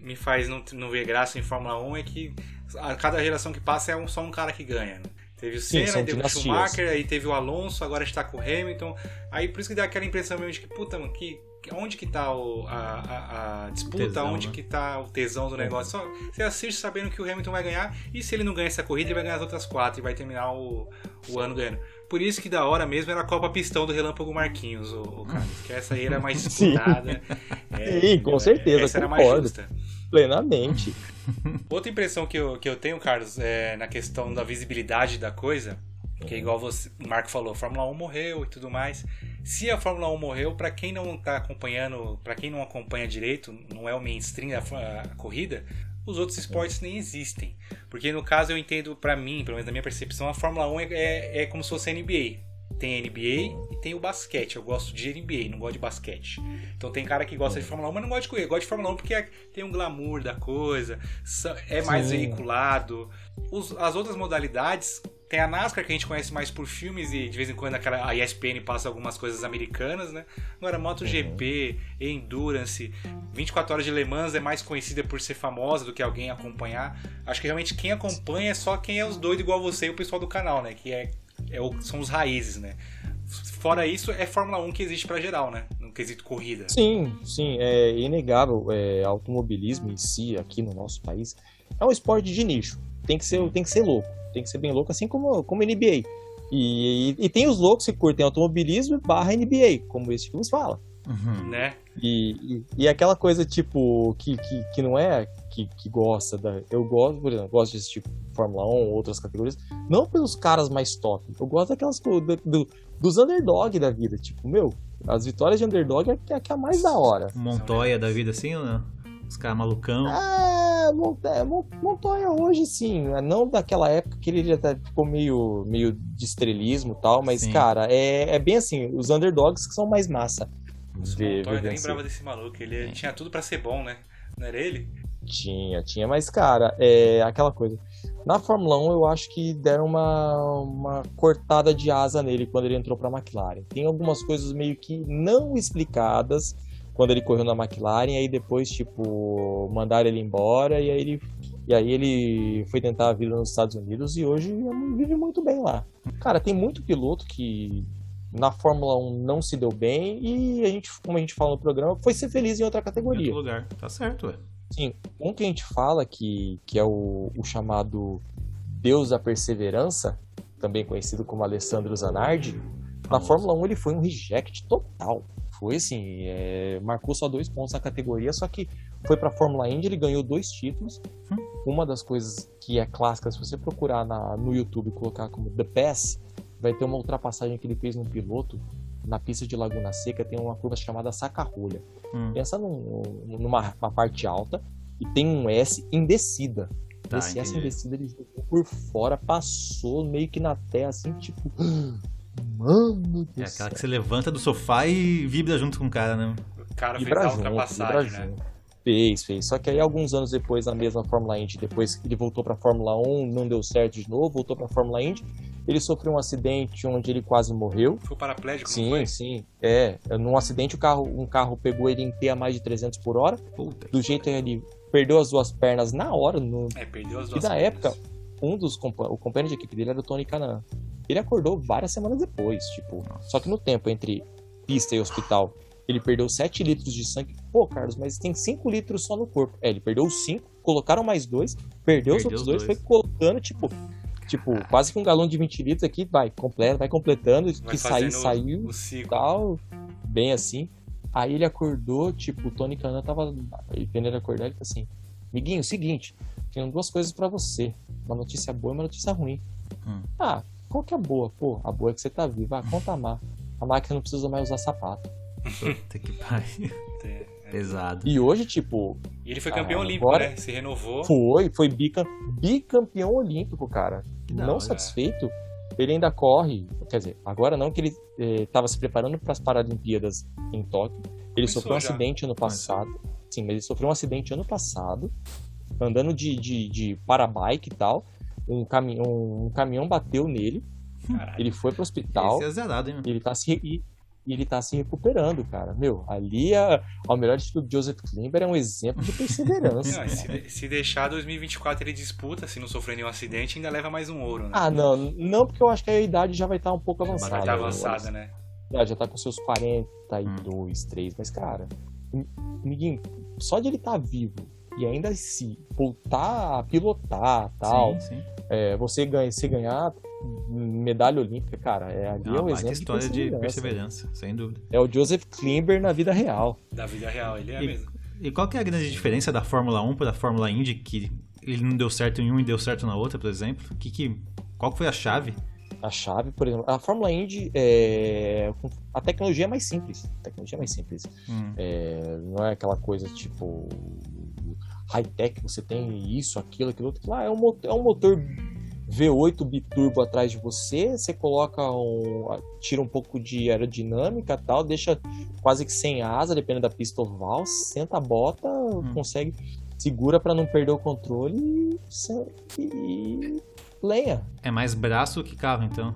me faz não, não ver graça em Fórmula 1 é que a cada geração que passa é um, só um cara que ganha. Né? Teve o Senna, Sim, teve o Schumacher, aí teve o Alonso, agora está com o Hamilton. Aí por isso que dá aquela impressão mesmo de que, puta, mano, que, onde que tá o, a, a, a, disputa, tesão, onde né? que tá o tesão do é. negócio. Só, você assiste sabendo que o Hamilton vai ganhar, e se ele não ganhar essa corrida, ele vai ganhar as outras quatro e vai terminar o, o ano ganhando. Por isso que da hora mesmo era a Copa Pistão do Relâmpago Marquinhos, o, o Carlos, que essa aí era mais disputada.
É, Sim, com certeza. Essa era mais justa. Plenamente.
Outra impressão que eu, que eu tenho, Carlos, é na questão da visibilidade da coisa, que é igual você, o Marco falou, Fórmula 1 morreu e tudo mais. Se a Fórmula 1 morreu, para quem não tá acompanhando, para quem não acompanha direito, não é o mainstream a, a corrida, os outros esportes nem existem. Porque no caso eu entendo, para mim, pelo menos na minha percepção, a Fórmula 1 é, é, é como se fosse a NBA. tem NBA e tem o basquete. Eu gosto de NBA, não gosto de basquete. Então tem cara que gosta de Fórmula 1, mas não gosta de correr. Gosta de Fórmula 1 porque é, tem um glamour da coisa, é mais Sim. veiculado. Os, as outras modalidades tem a NASCAR, que a gente conhece mais por filmes e de vez em quando aquela, a ESPN passa algumas coisas americanas, né? Agora, MotoGP, uhum. Endurance, 24 Horas de Le Mans é mais conhecida por ser famosa do que alguém acompanhar. Acho que realmente quem acompanha é só quem é os doidos igual você e o pessoal do canal, né? Que é, é o, são os raízes, né? Fora isso, é Fórmula 1 que existe para geral, né? No quesito corrida.
Sim, sim, é inegável. É, automobilismo em si, aqui no nosso país, é um esporte de nicho. Tem que ser, tem que ser louco tem que ser bem louco, assim como, como NBA. E, e, e tem os loucos que curtem automobilismo barra NBA, como esse filme fala.
Uhum. Né?
E, e, e, aquela coisa, tipo, que, que, que não é que, que gosta da. Eu gosto, por exemplo, gosto de assistir Fórmula 1, outras categorias, não pelos caras mais top. Eu gosto daquelas do, do, dos underdog da vida. Tipo, meu, as vitórias de underdog é, é, que é a mais da hora.
Montoya da vida, assim ou não? Os caras malucão.
É, Montoya hoje sim. Não daquela época que ele já tá, ficou meio, meio de estrelismo e tal, mas, sim. cara, é, é bem assim, os underdogs que são mais massa.
Nossa, ver, Montoya ver lembrava desse maluco, ele é. tinha tudo para ser bom, né? Não era ele?
Tinha, tinha, mas, cara, é aquela coisa. Na Fórmula 1, eu acho que deram uma, uma cortada de asa nele quando ele entrou pra McLaren. Tem algumas coisas meio que não explicadas quando ele correu na McLaren, aí depois, tipo, mandaram ele embora e aí ele, e aí ele foi tentar a vida nos Estados Unidos e hoje vive muito bem lá. Cara, tem muito piloto que na Fórmula 1 não se deu bem e a gente, como a gente fala no programa, foi ser feliz em outra categoria. Em
outro lugar, tá certo, ué.
Sim, um que a gente fala que, que é o, o chamado Deus da Perseverança, também conhecido como Alessandro Zanardi, na Fórmula 1 ele foi um reject total foi assim, é, marcou só dois pontos na categoria, só que foi para a Fórmula Indy, ele ganhou dois títulos. Hum. Uma das coisas que é clássica, se você procurar na, no YouTube e colocar como The Pass, vai ter uma ultrapassagem que ele fez no piloto na pista de Laguna Seca, tem uma curva chamada saca-rolha. Hum. Pensa num, numa parte alta e tem um S em descida. Tá, Esse entendi. S em descida ele por fora, passou meio que na terra, assim, tipo. Mano
do É aquela que você levanta do sofá e vibra junto com o cara, né?
O cara fez a ultrapassagem, né?
Fez, fez. Só que aí alguns anos depois, na mesma Fórmula Indy, depois ele voltou pra Fórmula 1, não deu certo de novo, voltou pra Fórmula Indy. Ele sofreu um acidente onde ele quase morreu.
Foi paraplégico,
sim,
não foi?
Sim, É, num acidente o carro, um carro pegou ele em pé a mais de 300 por hora. Puta do jeito que ele perdeu as duas pernas na hora. No...
É, perdeu as duas
E na pernas. época, um dos o companheiro de equipe dele era o Tony Canan. Ele acordou várias semanas depois, tipo. Só que no tempo entre pista e hospital, ele perdeu 7 litros de sangue. Pô, Carlos, mas tem 5 litros só no corpo. É, ele perdeu 5, colocaram mais dois, perdeu, perdeu os outros dois, dois, foi colocando, tipo. Tipo, quase que um galão de 20 litros aqui, vai, completa, vai completando, vai que sair, saiu, tal, bem assim. Aí ele acordou, tipo, o Tony Canan tava. Vendo ele acordar, ele falou assim: Miguinho, seguinte, tenho duas coisas para você. Uma notícia boa e uma notícia ruim. Hum. Ah, qual que é a boa? Pô, a boa é que você tá vivo. Ah, conta a má. A máquina não precisa mais usar sapato.
Puta que pariu. É, é. Pesado.
E hoje, tipo.
E ele foi campeão ah, olímpico, agora... né? Se renovou.
Foi, foi bicam... bicampeão olímpico, cara. Não, não satisfeito, ele ainda corre. Quer dizer, agora não, que ele estava eh, se preparando para as Paralimpíadas em Tóquio. Ele Começou sofreu um já. acidente ano passado. Sim, mas ele sofreu um acidente ano passado, andando de, de, de parabike e tal um, cami um caminhão bateu nele. Caralho. Ele foi pro hospital.
Esse é zerado, hein?
Ele tá se, e, ele tá se recuperando, cara. Meu, ali a, ao melhor de tudo, Joseph Klimber é um exemplo de perseverança.
não, se, se, deixar 2024 ele disputa, se não sofrer nenhum acidente, ainda leva mais um ouro, né?
Ah, não, não, porque eu acho que a idade já vai estar tá um pouco avançada.
Já vai estar tá avançada, né?
Já, já tá com seus 42, hum. 3, mas, cara, amiguinho, só de ele estar tá vivo e ainda se voltar a pilotar tal, sim, sim. É, você, ganha, se ganhar medalha olímpica, cara, é ali é um exemplo
história de perseverança, de perseverança, sem dúvida.
É o Joseph Klimber na vida real.
Da vida real, ele é
e,
mesmo.
E qual que é a grande diferença da Fórmula 1 para a Fórmula Indy, que ele não deu certo em um e deu certo na outra, por exemplo? Que, que, qual foi a chave?
A chave, por exemplo, a Fórmula Indy, é... a tecnologia é mais simples. A tecnologia é mais simples. Hum. É... Não é aquela coisa tipo high-tech, você tem isso, aquilo, aquilo outro. Lá é um, motor, é um motor V8 biturbo atrás de você, você coloca um. tira um pouco de aerodinâmica tal, deixa quase que sem asa, dependendo da pista oval, senta a bota, hum. consegue. segura para não perder o controle e, e lenha.
É mais braço que carro, então.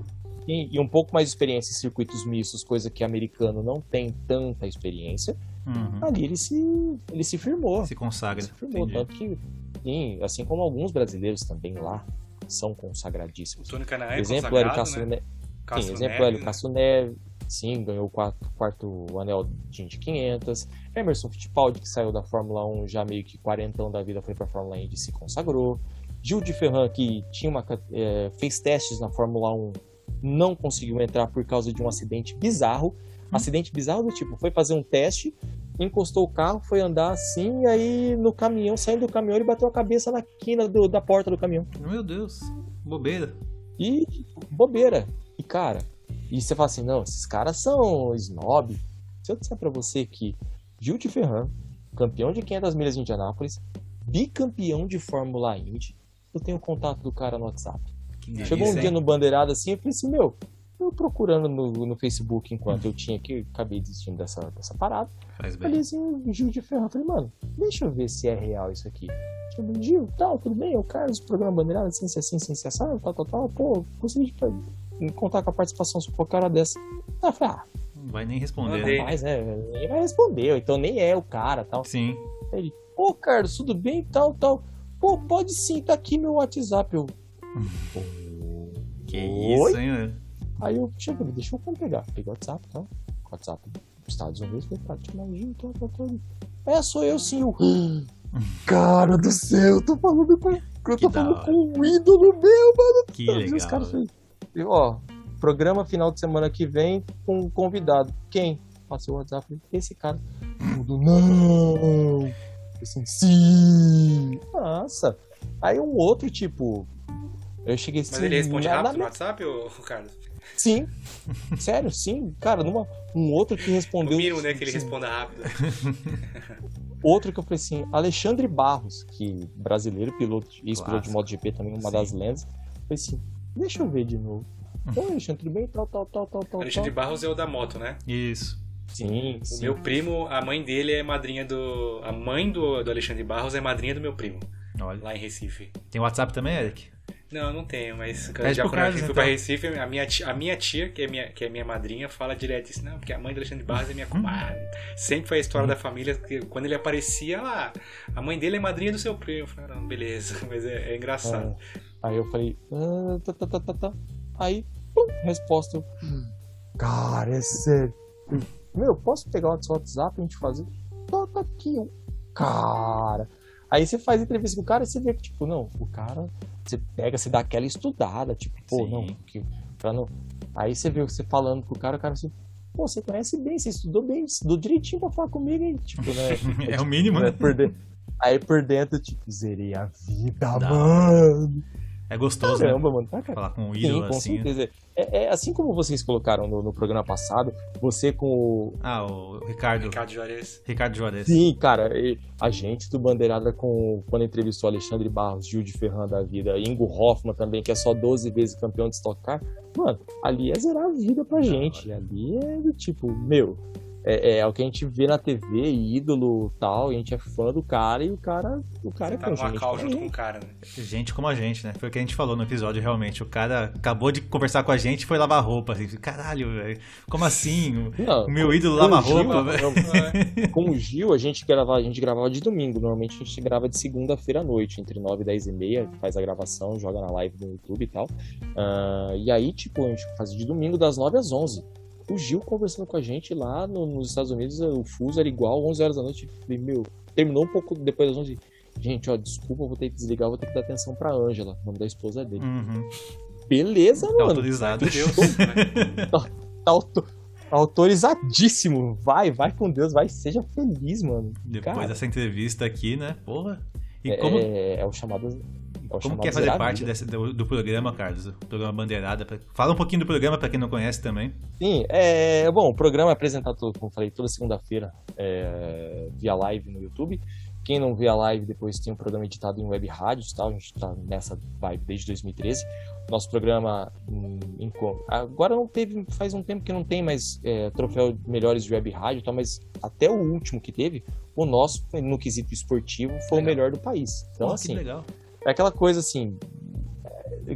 E, e, um pouco mais de experiência em circuitos mistos, coisa que americano não tem tanta experiência. Uhum. Ali ele se, ele se firmou.
Se consagra. Se
firmou, tanto que, sim, assim como alguns brasileiros também lá são consagradíssimos.
O Tony Canaã é
exemplo, Hélio Castro né? ne... Sim, exemplo, Neve, Hélio né? Castro Neve, sim, ganhou o quarto, quarto anel de Indy 500. Emerson Fittipaldi, que saiu da Fórmula 1 já meio que quarentão da vida, foi para a Fórmula Indy e se consagrou. Gil de Ferran, que tinha uma, é, fez testes na Fórmula 1, não conseguiu entrar por causa de um acidente bizarro. Hum. Acidente bizarro do tipo, foi fazer um teste, encostou o carro, foi andar assim, e aí no caminhão, saindo do caminhão, ele bateu a cabeça na quina do, da porta do caminhão.
Meu Deus, bobeira.
E bobeira. E cara, e você fala assim, não, esses caras são snob. Se eu disser para você que Gil de Ferran, campeão de 500 milhas de Indianápolis, bicampeão de Fórmula Indy, eu tenho o contato do cara no WhatsApp. Chegou um dia no Bandeirado assim, eu falei assim, meu, eu procurando no, no Facebook enquanto eu tinha aqui, acabei desistindo dessa, dessa parada.
Faz
bem. Falei assim, Gil de Ferro. Falei, mano, deixa eu ver se é real isso aqui. Falei, Gil, tal, tudo bem? Eu, Carlos, programa Bandeirada, assim, assim, assim, assim, assim, tal, tal, tal. Pô, consegui contar com a participação se for cara dessa. Aí eu falei, ah.
Não vai nem responder.
Não, né? Mas, é, nem vai responder, então nem é o cara tal.
Sim.
Ele, pô, Carlos, tudo bem? Tal, tal. Pô, pode sim, tá aqui meu WhatsApp. Eu.
que Oi? isso, hein,
Aí eu cheguei, deixa eu pegar. Peguei o WhatsApp, tá? WhatsApp dos Estados Unidos, falei, tá, te imagina, tô, tô, tô. É, sou eu sim. Eu... Cara do céu, eu tô falando com. Eu tô falando com um ídolo meu, mano.
Que legal. Os caras
ó, programa final de semana que vem com um convidado. Quem? Passei o WhatsApp, esse cara. Tudo, não! Assim, sim! Nossa! Aí um outro, tipo. Eu cheguei
assim. Mas ele responde rápido no WhatsApp, ô, Carlos?
Sim. Sério, sim. Cara, numa, um outro que respondeu. O
mínimo, né? Que ele responda rápido.
outro que eu falei assim, Alexandre Barros, que brasileiro, piloto, ex-piloto de MotoGP também, uma sim. das lendas. Falei assim, deixa eu ver de novo. Oi, Alexandre, tudo bem? Tal, tal, tal, tal, tal.
Alexandre
tal.
Barros é o da moto, né?
Isso.
Sim,
o
sim.
meu primo, a mãe dele é madrinha do. A mãe do, do Alexandre Barros é madrinha do meu primo. Olha. Lá em Recife.
Tem WhatsApp também, Eric?
Não, não tenho, mas Pede já quando Carlos, eu fui então. pra Recife, a minha, tia, a minha tia, que é minha, que é minha madrinha, fala direto isso, não, porque a mãe do Alexandre Barros é minha comadre. Sempre foi a história da família, que quando ele aparecia lá, a mãe dele é madrinha do seu primo. Eu falei, não, beleza, mas é, é engraçado.
É. Aí eu falei, ah, tá, tá, tá, tá, tá. Aí, pum, resposta. Hum. Cara, é sério. Meu, posso pegar o seu WhatsApp e a gente fazer? Tá, tá aqui, cara. Aí você faz entrevista com o cara e você vê que, tipo, não, o cara, você pega, você dá aquela estudada, tipo, pô, Sim. não, que, pra não. Aí você vê você falando com o cara, o cara assim, pô, você conhece bem, você estudou bem, estudou direitinho pra falar comigo, hein? Tipo, né?
é,
é
o mínimo, né?
Por dentro. Aí por dentro, tipo, zerei a vida, Dá. mano.
É gostoso,
Caramba,
né?
mano. Tá,
Falar com um ídolo
Sim, com
assim. Né?
certeza. É, é, assim como vocês colocaram no, no, programa passado, você com o.
Ah, o Ricardo.
Ricardo Juarez.
Ricardo Juarez.
Sim, cara. A gente do Bandeirada com quando entrevistou Alexandre Barros, Gil de Ferran da vida, Ingo Hoffman também, que é só 12 vezes campeão de Stock Car. Mano, ali é zerar a vida pra gente. Ali é do tipo, meu, é, é, o que a gente vê na TV, ídolo tal, e a gente é fã do cara e o cara, o cara
Você é tá numa cal junto com o cara, né?
Gente como a gente, né? Foi o que a gente falou no episódio, realmente. O cara acabou de conversar com a gente e foi lavar roupa. Assim, Caralho, velho, como assim? Não, o meu ídolo lava roupa, velho.
Com o Gil, a gente, gravava, a gente gravava de domingo. Normalmente a gente grava de segunda-feira à noite, entre 9 e 10 e meia, faz a gravação, joga na live no YouTube e tal. Uh, e aí, tipo, a gente faz de domingo das 9 às 11 o Gil conversando com a gente lá no, nos Estados Unidos, o fuso era igual, 11 horas da noite. Falei, meu, terminou um pouco depois das 11. Gente, ó, desculpa, vou ter que desligar, vou ter que dar atenção pra Ângela, nome da esposa dele.
Uhum.
Beleza, tá mano.
Autorizado. Deus,
né? tá, tá auto, autorizadíssimo. Vai, vai com Deus, vai, seja feliz, mano.
Depois Cara, dessa entrevista aqui, né? Porra.
E é, como... é, é o chamado
como quer fazer parte desse, do, do, programa, Carlos? O programa Bandeirada. Fala um pouquinho do programa para quem não conhece também.
Sim, é, bom, o programa é apresentado, como falei, toda segunda-feira é, via live no YouTube. Quem não vê a live depois tem um programa editado em web rádio tal. A gente tá nessa vibe desde 2013. Nosso programa em, em, agora não teve, faz um tempo que não tem mais é, troféu melhores de web rádio tal, mas até o último que teve, o nosso, no quesito esportivo, foi legal. o melhor do país. Então, oh, assim, é aquela coisa assim,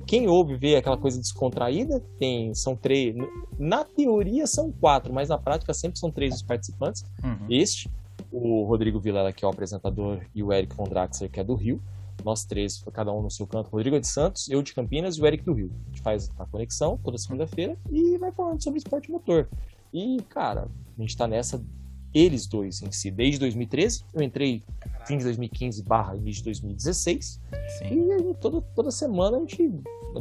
quem ouve vê aquela coisa descontraída, tem, são três, na teoria são quatro, mas na prática sempre são três os participantes. Uhum. Este, o Rodrigo Vilela, que é o apresentador, e o Eric von Draxler, que é do Rio. Nós três, cada um no seu canto. Rodrigo é de Santos, eu de Campinas e o Eric do Rio. A gente faz a conexão toda segunda-feira e vai falando sobre esporte motor. E, cara, a gente tá nessa, eles dois em si, desde 2013. Eu entrei fim de 2015 barra início de 2016. Sim. E toda, toda semana a gente,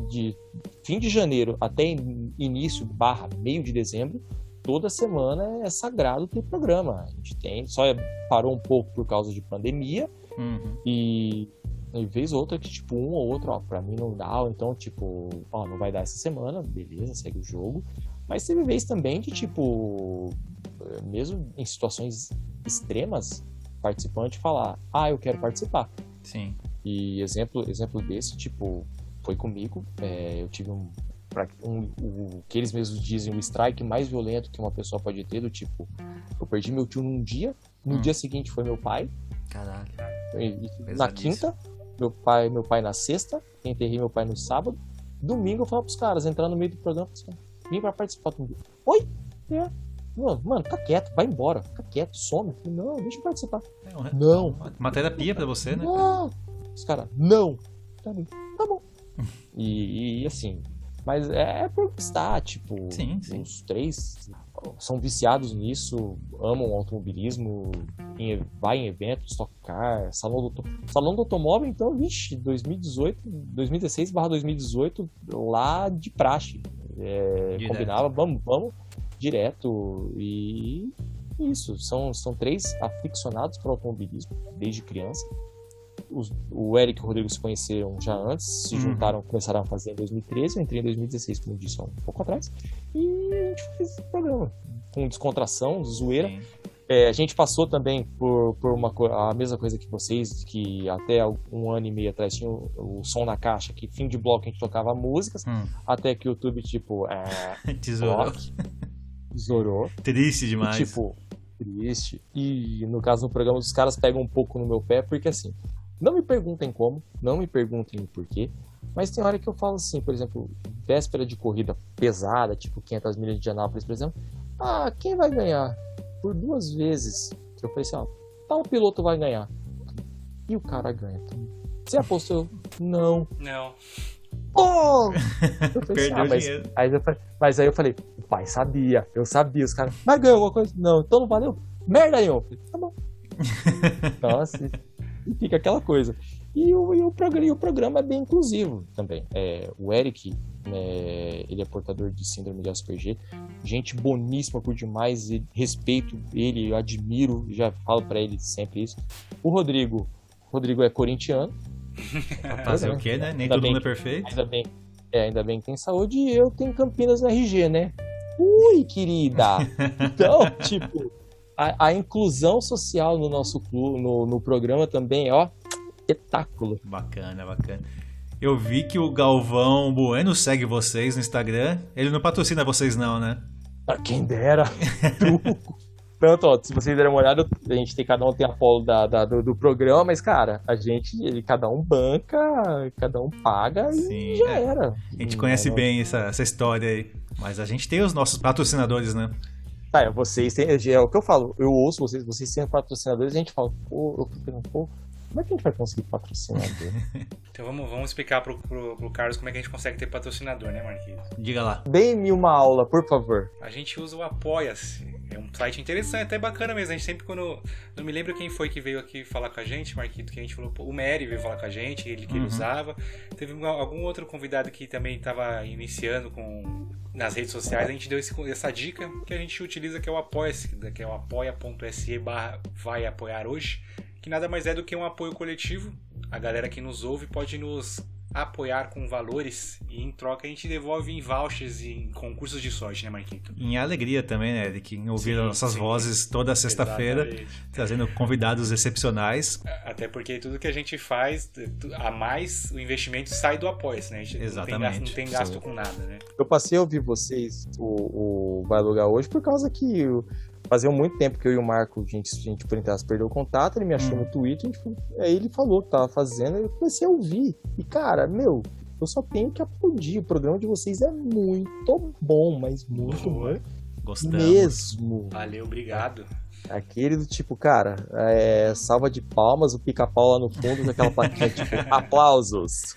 de fim de janeiro até início barra meio de dezembro, toda semana é sagrado ter programa. A gente tem, só parou um pouco por causa de pandemia uhum. e e vez outra que, tipo, um ou outro, ó, pra mim não dá, ou então, tipo, ó, não vai dar essa semana, beleza, segue o jogo. Mas teve vez também de, tipo, mesmo em situações extremas, participante falar, ah, eu quero participar.
Sim.
E exemplo, exemplo desse, tipo, foi comigo. É, eu tive um, um, o que eles mesmos dizem, o strike mais violento que uma pessoa pode ter, do tipo, eu perdi meu tio num dia, no hum. dia seguinte foi meu pai.
Caralho.
E, na quinta, meu pai, meu pai na sexta, enterrei meu pai no sábado. Domingo eu falo pros caras, entrar no meio do programa, assim, vim pra participar comigo. Oi? É. Mano, mano, tá quieto, vai embora. Fica quieto, some. Não, deixa eu participar. É, não.
Uma terapia pra você, né?
Não. Os caras, não. Tá, tá bom. e, e, assim, mas é, é por gostar, tipo, sim, sim. os três são viciados nisso, amam automobilismo, em, vai em eventos, tocar, salão do, salão do automóvel, então, vixe, 2018, 2016 barra 2018, lá de praxe. É, combinava, vamos, vamos direto e isso, são, são três aficionados por automobilismo desde criança. Os, o Eric e o Rodrigo se conheceram já antes, se uhum. juntaram, começaram a fazer em 2013, eu entrei em 2016, como disse, um pouco atrás, e a gente fez esse programa com descontração, zoeira. É, a gente passou também por, por uma, a mesma coisa que vocês, que até um ano e meio atrás tinha o, o som na caixa, que fim de bloco a gente tocava músicas, hum. até que o YouTube, tipo, é. Zorou.
Triste demais.
E, tipo, triste. E no caso do programa, os caras pegam um pouco no meu pé, porque assim, não me perguntem como, não me perguntem o porquê, mas tem hora que eu falo assim, por exemplo, véspera de corrida pesada, tipo 500 milhas de Anápolis, por exemplo, ah, quem vai ganhar? Por duas vezes, eu falei assim, ó, tal piloto vai ganhar. E o cara ganha. Você apostou? Não.
Não.
Pô! Eu falei, assim, ah, mas, aí eu falei, mas aí eu falei, o pai sabia, eu sabia, os caras, mas ganhou alguma coisa? Não, então não valeu? Merda aí, falei, tá bom. Nossa, e fica aquela coisa. E o, e o, programa, e o programa é bem inclusivo também. É, o Eric, né, ele é portador de síndrome de Asperger, gente boníssima por demais, respeito ele, eu admiro, já falo para ele sempre isso. O Rodrigo, Rodrigo é corintiano,
Fazer o quê, né? Nem ainda todo mundo é perfeito.
Ainda bem, é, ainda bem que tem saúde e eu tenho Campinas na RG, né? Ui, querida! Então, tipo, a, a, inclusão social no nosso clube, no, no programa também, ó, espetáculo.
Bacana, bacana. Eu vi que o Galvão Bueno segue vocês no Instagram. Ele não patrocina vocês, não, né?
Ah, quem dera. Tanto, ó, se vocês derem uma olhada, a gente tem cada um tem a polo da, da do, do, programa, mas, cara, a gente, ele, cada um banca, cada um paga Sim, e já é. era.
A gente conhece bem essa, essa história aí. Mas a gente tem os nossos patrocinadores, né?
Tá, é, vocês têm. É o que eu falo, eu ouço vocês, vocês têm patrocinadores, a gente fala, pô, eu fico pensando, pô, como é que a gente vai conseguir patrocinador?
então vamos, vamos explicar pro, pro, pro, Carlos como é que a gente consegue ter patrocinador, né, Marquinhos?
Diga lá.
Dê-me uma aula, por favor.
A gente usa o Apoia-se é um site interessante, até bacana mesmo. A gente sempre quando. Não me lembro quem foi que veio aqui falar com a gente, Marquito, que a gente falou. O Mary veio falar com a gente, ele que uhum. ele usava. Teve algum outro convidado que também estava iniciando com nas redes sociais. A gente deu esse, essa dica que a gente utiliza, que é o apoia-se, que é o apoia.se barra vai apoiar hoje. Que nada mais é do que um apoio coletivo. A galera que nos ouve pode nos apoiar com valores e em troca a gente devolve em vouchers e em concursos de sorte, né, Marquito?
Em alegria também, né, Eric? Em ouvir sim, nossas sim. vozes toda sexta-feira, trazendo convidados excepcionais.
Até porque tudo que a gente faz, a mais, o investimento sai do apoio, né? A gente Exatamente. não tem gasto, não tem gasto com nada, né?
Eu passei a ouvir vocês, o, o Vai Alugar hoje, por causa que fazia muito tempo que eu e o Marco, a gente, a gente por entre perdeu o contato, ele me achou hum. no Twitter, gente, aí ele falou que tava fazendo, eu comecei a ouvir. E, cara, meu, eu só tenho que aplaudir. O programa de vocês é muito bom, mas muito Boa. bom. Gostamos. Mesmo.
Valeu, obrigado.
Aquele do tipo, cara, é, salva de palmas, o pica-pau lá no fundo daquela plaquinha, tipo, aplausos.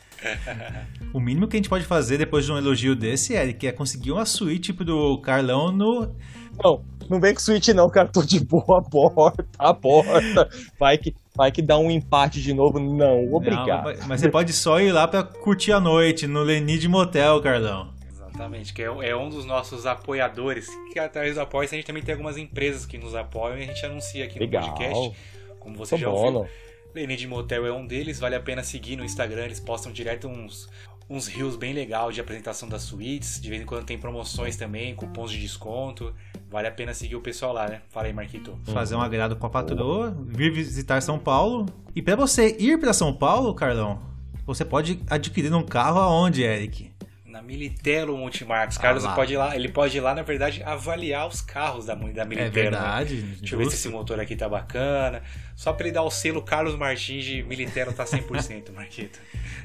O mínimo que a gente pode fazer depois de um elogio desse, Eric, é conseguir uma suíte pro Carlão no.
Não, não vem com suíte não, cara. Tô de boa, a porta, a porta. Vai que, vai que dá um empate de novo. Não, obrigado.
Não, mas você pode só ir lá pra curtir a noite no Lenid Motel, Carlão.
Exatamente, que é, é, um dos nossos apoiadores. Que através do apoio a gente também tem algumas empresas que nos apoiam e a gente anuncia aqui Legal. no podcast. Como você Tô já ouviu. Lenid Motel é um deles, vale a pena seguir no Instagram, eles postam direto uns, uns rios bem legal de apresentação das suítes. De vez em quando tem promoções também, cupons de desconto. Vale a pena seguir o pessoal lá, né? Fala aí, Marquito.
Fazer um agrado com a patroa, vir visitar São Paulo. E para você ir para São Paulo, Carlão, você pode adquirir um carro aonde, Eric?
Na Militelo Multimarcos. Ah, Carlos pode ir lá, ele pode ir lá, na verdade, avaliar os carros da, da Militelo. É
verdade. Né?
Deixa eu ver se esse motor aqui tá bacana. Só para ele dar o selo Carlos Martins de Militelo tá 100%, Marquito.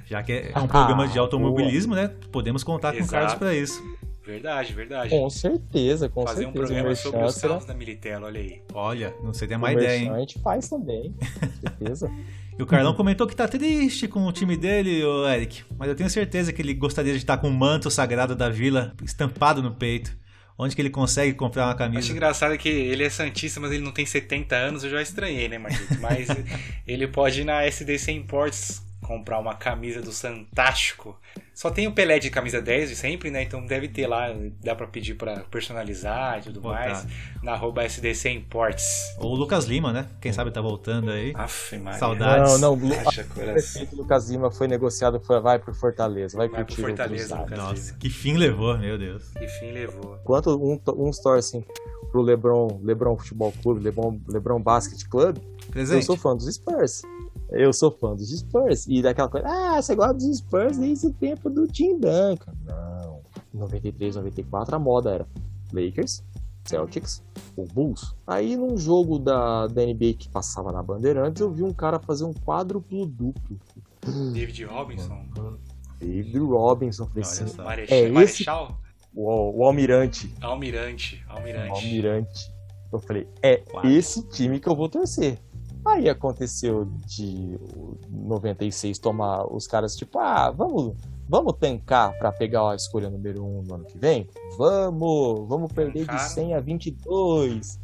Já que é um programa de automobilismo, né? Podemos contar Exato. com o Carlos para isso.
Verdade, verdade.
Com certeza, com
Fazer
certeza.
Fazer um programa sobre os carros da Militelo, olha aí.
Olha, não sei ter mais ideia, hein?
A gente faz também, com certeza.
E o Carlão comentou que tá triste com o time dele, o Eric. Mas eu tenho certeza que ele gostaria de estar com o manto sagrado da vila estampado no peito. Onde que ele consegue comprar uma camisa?
Acho engraçado que ele é Santista, mas ele não tem 70 anos, eu já estranhei, né, Marquinhos? Mas ele pode ir na SDC Imports comprar uma camisa do Santástico. Só tem o Pelé de camisa 10 de sempre, né? Então deve ter lá, dá para pedir para personalizar e tudo Botar. mais. Na arroba SDC Imports.
Ou o Lucas Lima, né? Quem sabe tá voltando aí.
Aff, Maria.
Saudades.
Não, não, o Lucas Lima foi negociado, foi, vai pro Fortaleza. Vai, vai
pro Fortaleza, Lucas
Nossa, Lima. que fim levou, meu Deus.
Que fim levou.
Quanto um, uns torcem pro Lebron, Lebron Futebol Clube, Lebron, Lebron Basket Club, Presente. eu sou fã dos Spurs eu sou fã dos Spurs. E daquela coisa, ah, você gosta dos Spurs desde o tempo do Tim Duncan. Não. Em 93, 94, a moda era Lakers, Celtics, o Bulls. Aí num jogo da, da NBA que passava na Bandeirantes, eu vi um cara fazer um quádruplo duplo.
David Robinson.
David Robinson. Falei
assim, Marechal. É Marechal? Esse...
O, o Almirante.
Almirante. Almirante.
O Almirante. Eu falei, é esse time que eu vou torcer. Aí aconteceu de 96 tomar os caras tipo, ah, vamos, vamos tancar para pegar a escolha número 1 um no ano que vem? Vamos, vamos perder de 100 a 22.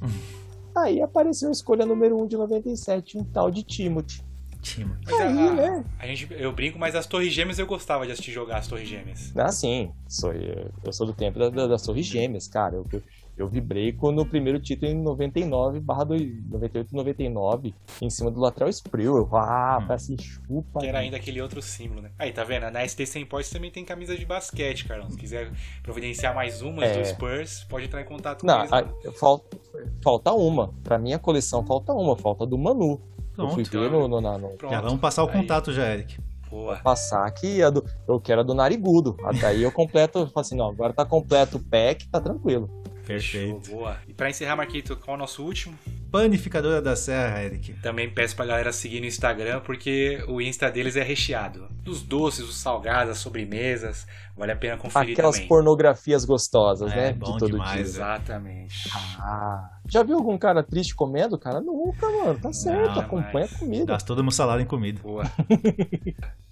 Aí apareceu a escolha número 1 um de 97, um tal de Timothy.
Timothy.
Aí, a, né? a, gente, eu brinco, mas as Torres Gêmeas eu gostava de assistir jogar as Torres Gêmeas.
Ah, sim. Sou, eu sou do tempo da, das Torres Gêmeas, cara. Eu, eu vibrei quando o primeiro título em 99, barra 98, 99, em cima do Lateral Spril. Eu, ah, hum. parece chupa.
Que era ainda aquele outro símbolo, né? Aí, tá vendo? Na ST 100 Points também tem camisa de basquete, Carlão. Se quiser providenciar mais umas é... do Spurs, pode entrar em contato
Não, com eles. Não, falta, falta uma. Pra minha coleção falta uma, falta do Manu. Pronto, eu fui ver no, no, no, no...
Já vamos passar o contato já, Eric.
Boa. passar aqui a do, eu quero a do narigudo. Até aí eu completo, eu falo assim, não, agora tá completo o pack, tá tranquilo.
Perfeito.
boa. E para encerrar, Marquito, qual é o nosso último?
Panificadora da Serra, Eric.
Também peço pra galera seguir no Instagram, porque o Insta deles é recheado. Dos doces, os salgados, as sobremesas. Vale a pena conferir
Aquelas
também.
pornografias gostosas,
é,
né?
Bom de todo demais, dia.
Exatamente.
Ah, já viu algum cara triste comendo? Cara, nunca, mano. Tá certo, Não, acompanha a comida.
Gastou todo meu salário em comida.
Boa.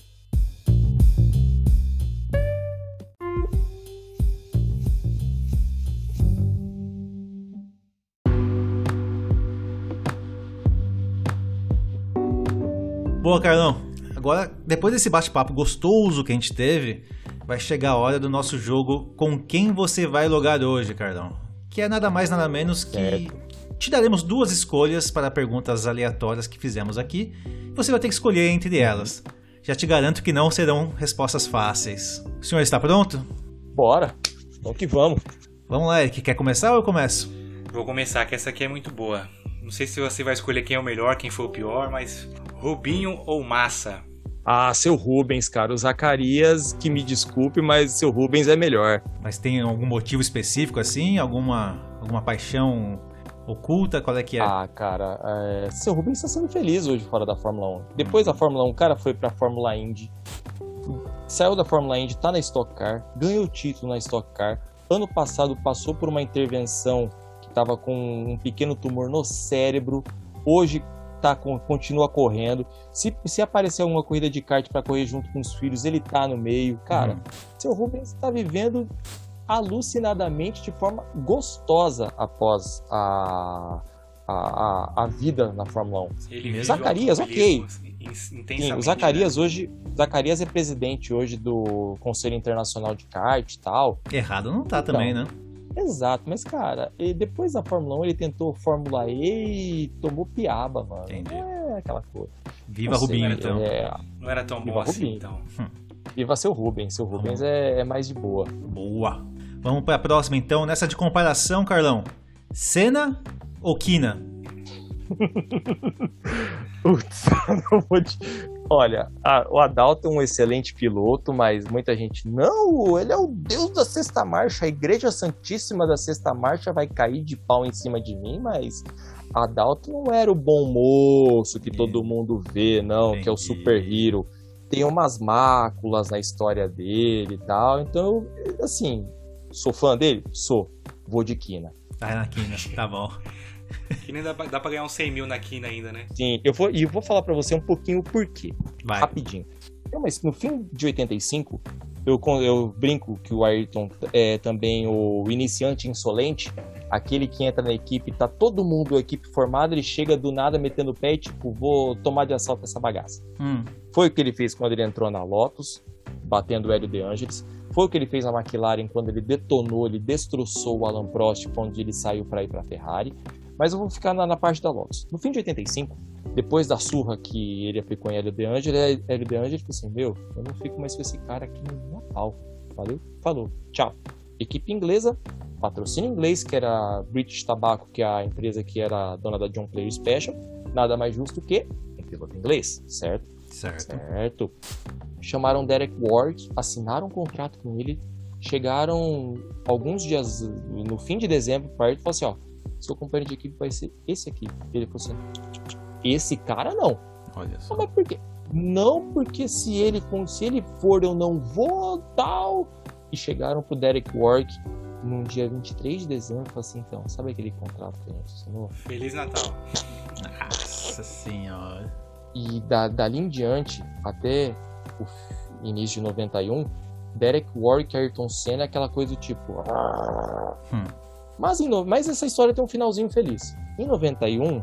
Boa, Carlão. Agora, depois desse bate-papo gostoso que a gente teve, vai chegar a hora do nosso jogo com quem você vai logar hoje, Carlão. Que é nada mais, nada menos que. Te daremos duas escolhas para perguntas aleatórias que fizemos aqui. Você vai ter que escolher entre elas. Já te garanto que não serão respostas fáceis. O senhor está pronto?
Bora. Então que vamos.
Vamos lá, Eric. Quer começar ou eu começo?
Vou começar, que essa aqui é muito boa. Não sei se você vai escolher quem é o melhor, quem foi o pior, mas Rubinho ou Massa?
Ah, seu Rubens, cara. O Zacarias, que me desculpe, mas seu Rubens é melhor.
Mas tem algum motivo específico assim? Alguma, alguma paixão oculta? Qual é que é?
Ah, cara, é... seu Rubens está sendo feliz hoje fora da Fórmula 1. Depois da Fórmula 1, o cara foi pra Fórmula Indy. Saiu da Fórmula Indy, tá na Stock Car, ganhou o título na Stock Car. Ano passado passou por uma intervenção que estava com um pequeno tumor no cérebro. Hoje tá, continua correndo. Se, se aparecer alguma corrida de kart para correr junto com os filhos, ele tá no meio. Cara, uhum. seu Rubens está vivendo alucinadamente de forma gostosa após a, a, a, a vida na Fórmula 1. Ele Zacarias, ok. Sim, o Zacarias né? hoje. Zacarias é presidente hoje do Conselho Internacional de Kart e tal.
Errado não tá então, também, né?
Exato, mas cara, depois da Fórmula 1 ele tentou Fórmula E e tomou piaba, mano. Entendi. É aquela coisa.
Viva Não Rubinho, então.
É... Não era tão Viva bom assim, Rubinho. então. Hum.
Viva seu Rubens. Seu Rubens é, é, mais de boa.
Boa. Vamos para a próxima, então. Nessa de comparação, Carlão. Senna ou Kina?
Putz, não vou te... Olha, a, o Adalto é um excelente piloto, mas muita gente, não, ele é o deus da sexta marcha, a igreja santíssima da sexta marcha vai cair de pau em cima de mim, mas Adalto não era o bom moço que todo mundo vê, não, Entendi. que é o super hero. Tem umas máculas na história dele e tal, então, assim, sou fã dele? Sou. Vou de Quina.
Tá na Quina, tá bom.
Que nem dá, dá pra ganhar uns 100 mil na quina ainda, né?
Sim, eu vou, e eu vou falar para você um pouquinho o porquê. Vai. Rapidinho. Mas no fim de 85, eu, eu brinco que o Ayrton é também o iniciante insolente, aquele que entra na equipe, tá todo mundo, a equipe formada, ele chega do nada metendo o pé e tipo, vou tomar de assalto essa bagaça. Hum. Foi o que ele fez quando ele entrou na Lotus, batendo o Hélio De Angelis. Foi o que ele fez na McLaren quando ele detonou, ele destroçou o Alan Prost quando ele saiu para ir para a Ferrari. Mas eu vou ficar na, na, parte da Lotus. No fim de 85, depois da surra que ele aplicou em Hélio De Angeli, Hélio De Angeli falou assim: Meu, eu não fico mais com esse cara aqui no Natal. Valeu? Falou. Tchau. Equipe inglesa, patrocínio inglês, que era British Tobacco, que é a empresa que era dona da John Player Special. Nada mais justo que um piloto inglês, certo?
Certo.
Certo. Chamaram Derek Ward, assinaram um contrato com ele, chegaram alguns dias no fim de dezembro para ele e falaram assim: ó seu companheiro de equipe vai ser esse aqui. Ele falou assim: esse cara não.
Olha só.
Mas por quê? Não porque se ele, se ele for, eu não vou, tal. E chegaram pro Derek Work num dia 23 de dezembro e falaram assim: então, sabe aquele contrato que a gente assinou?
Feliz Natal.
Nossa senhora.
E da, dali em diante, até o início de 91, Derek Warwick e Ayrton Senna é aquela coisa do tipo. Hum. Mas, em, mas essa história tem um finalzinho feliz. Em 91,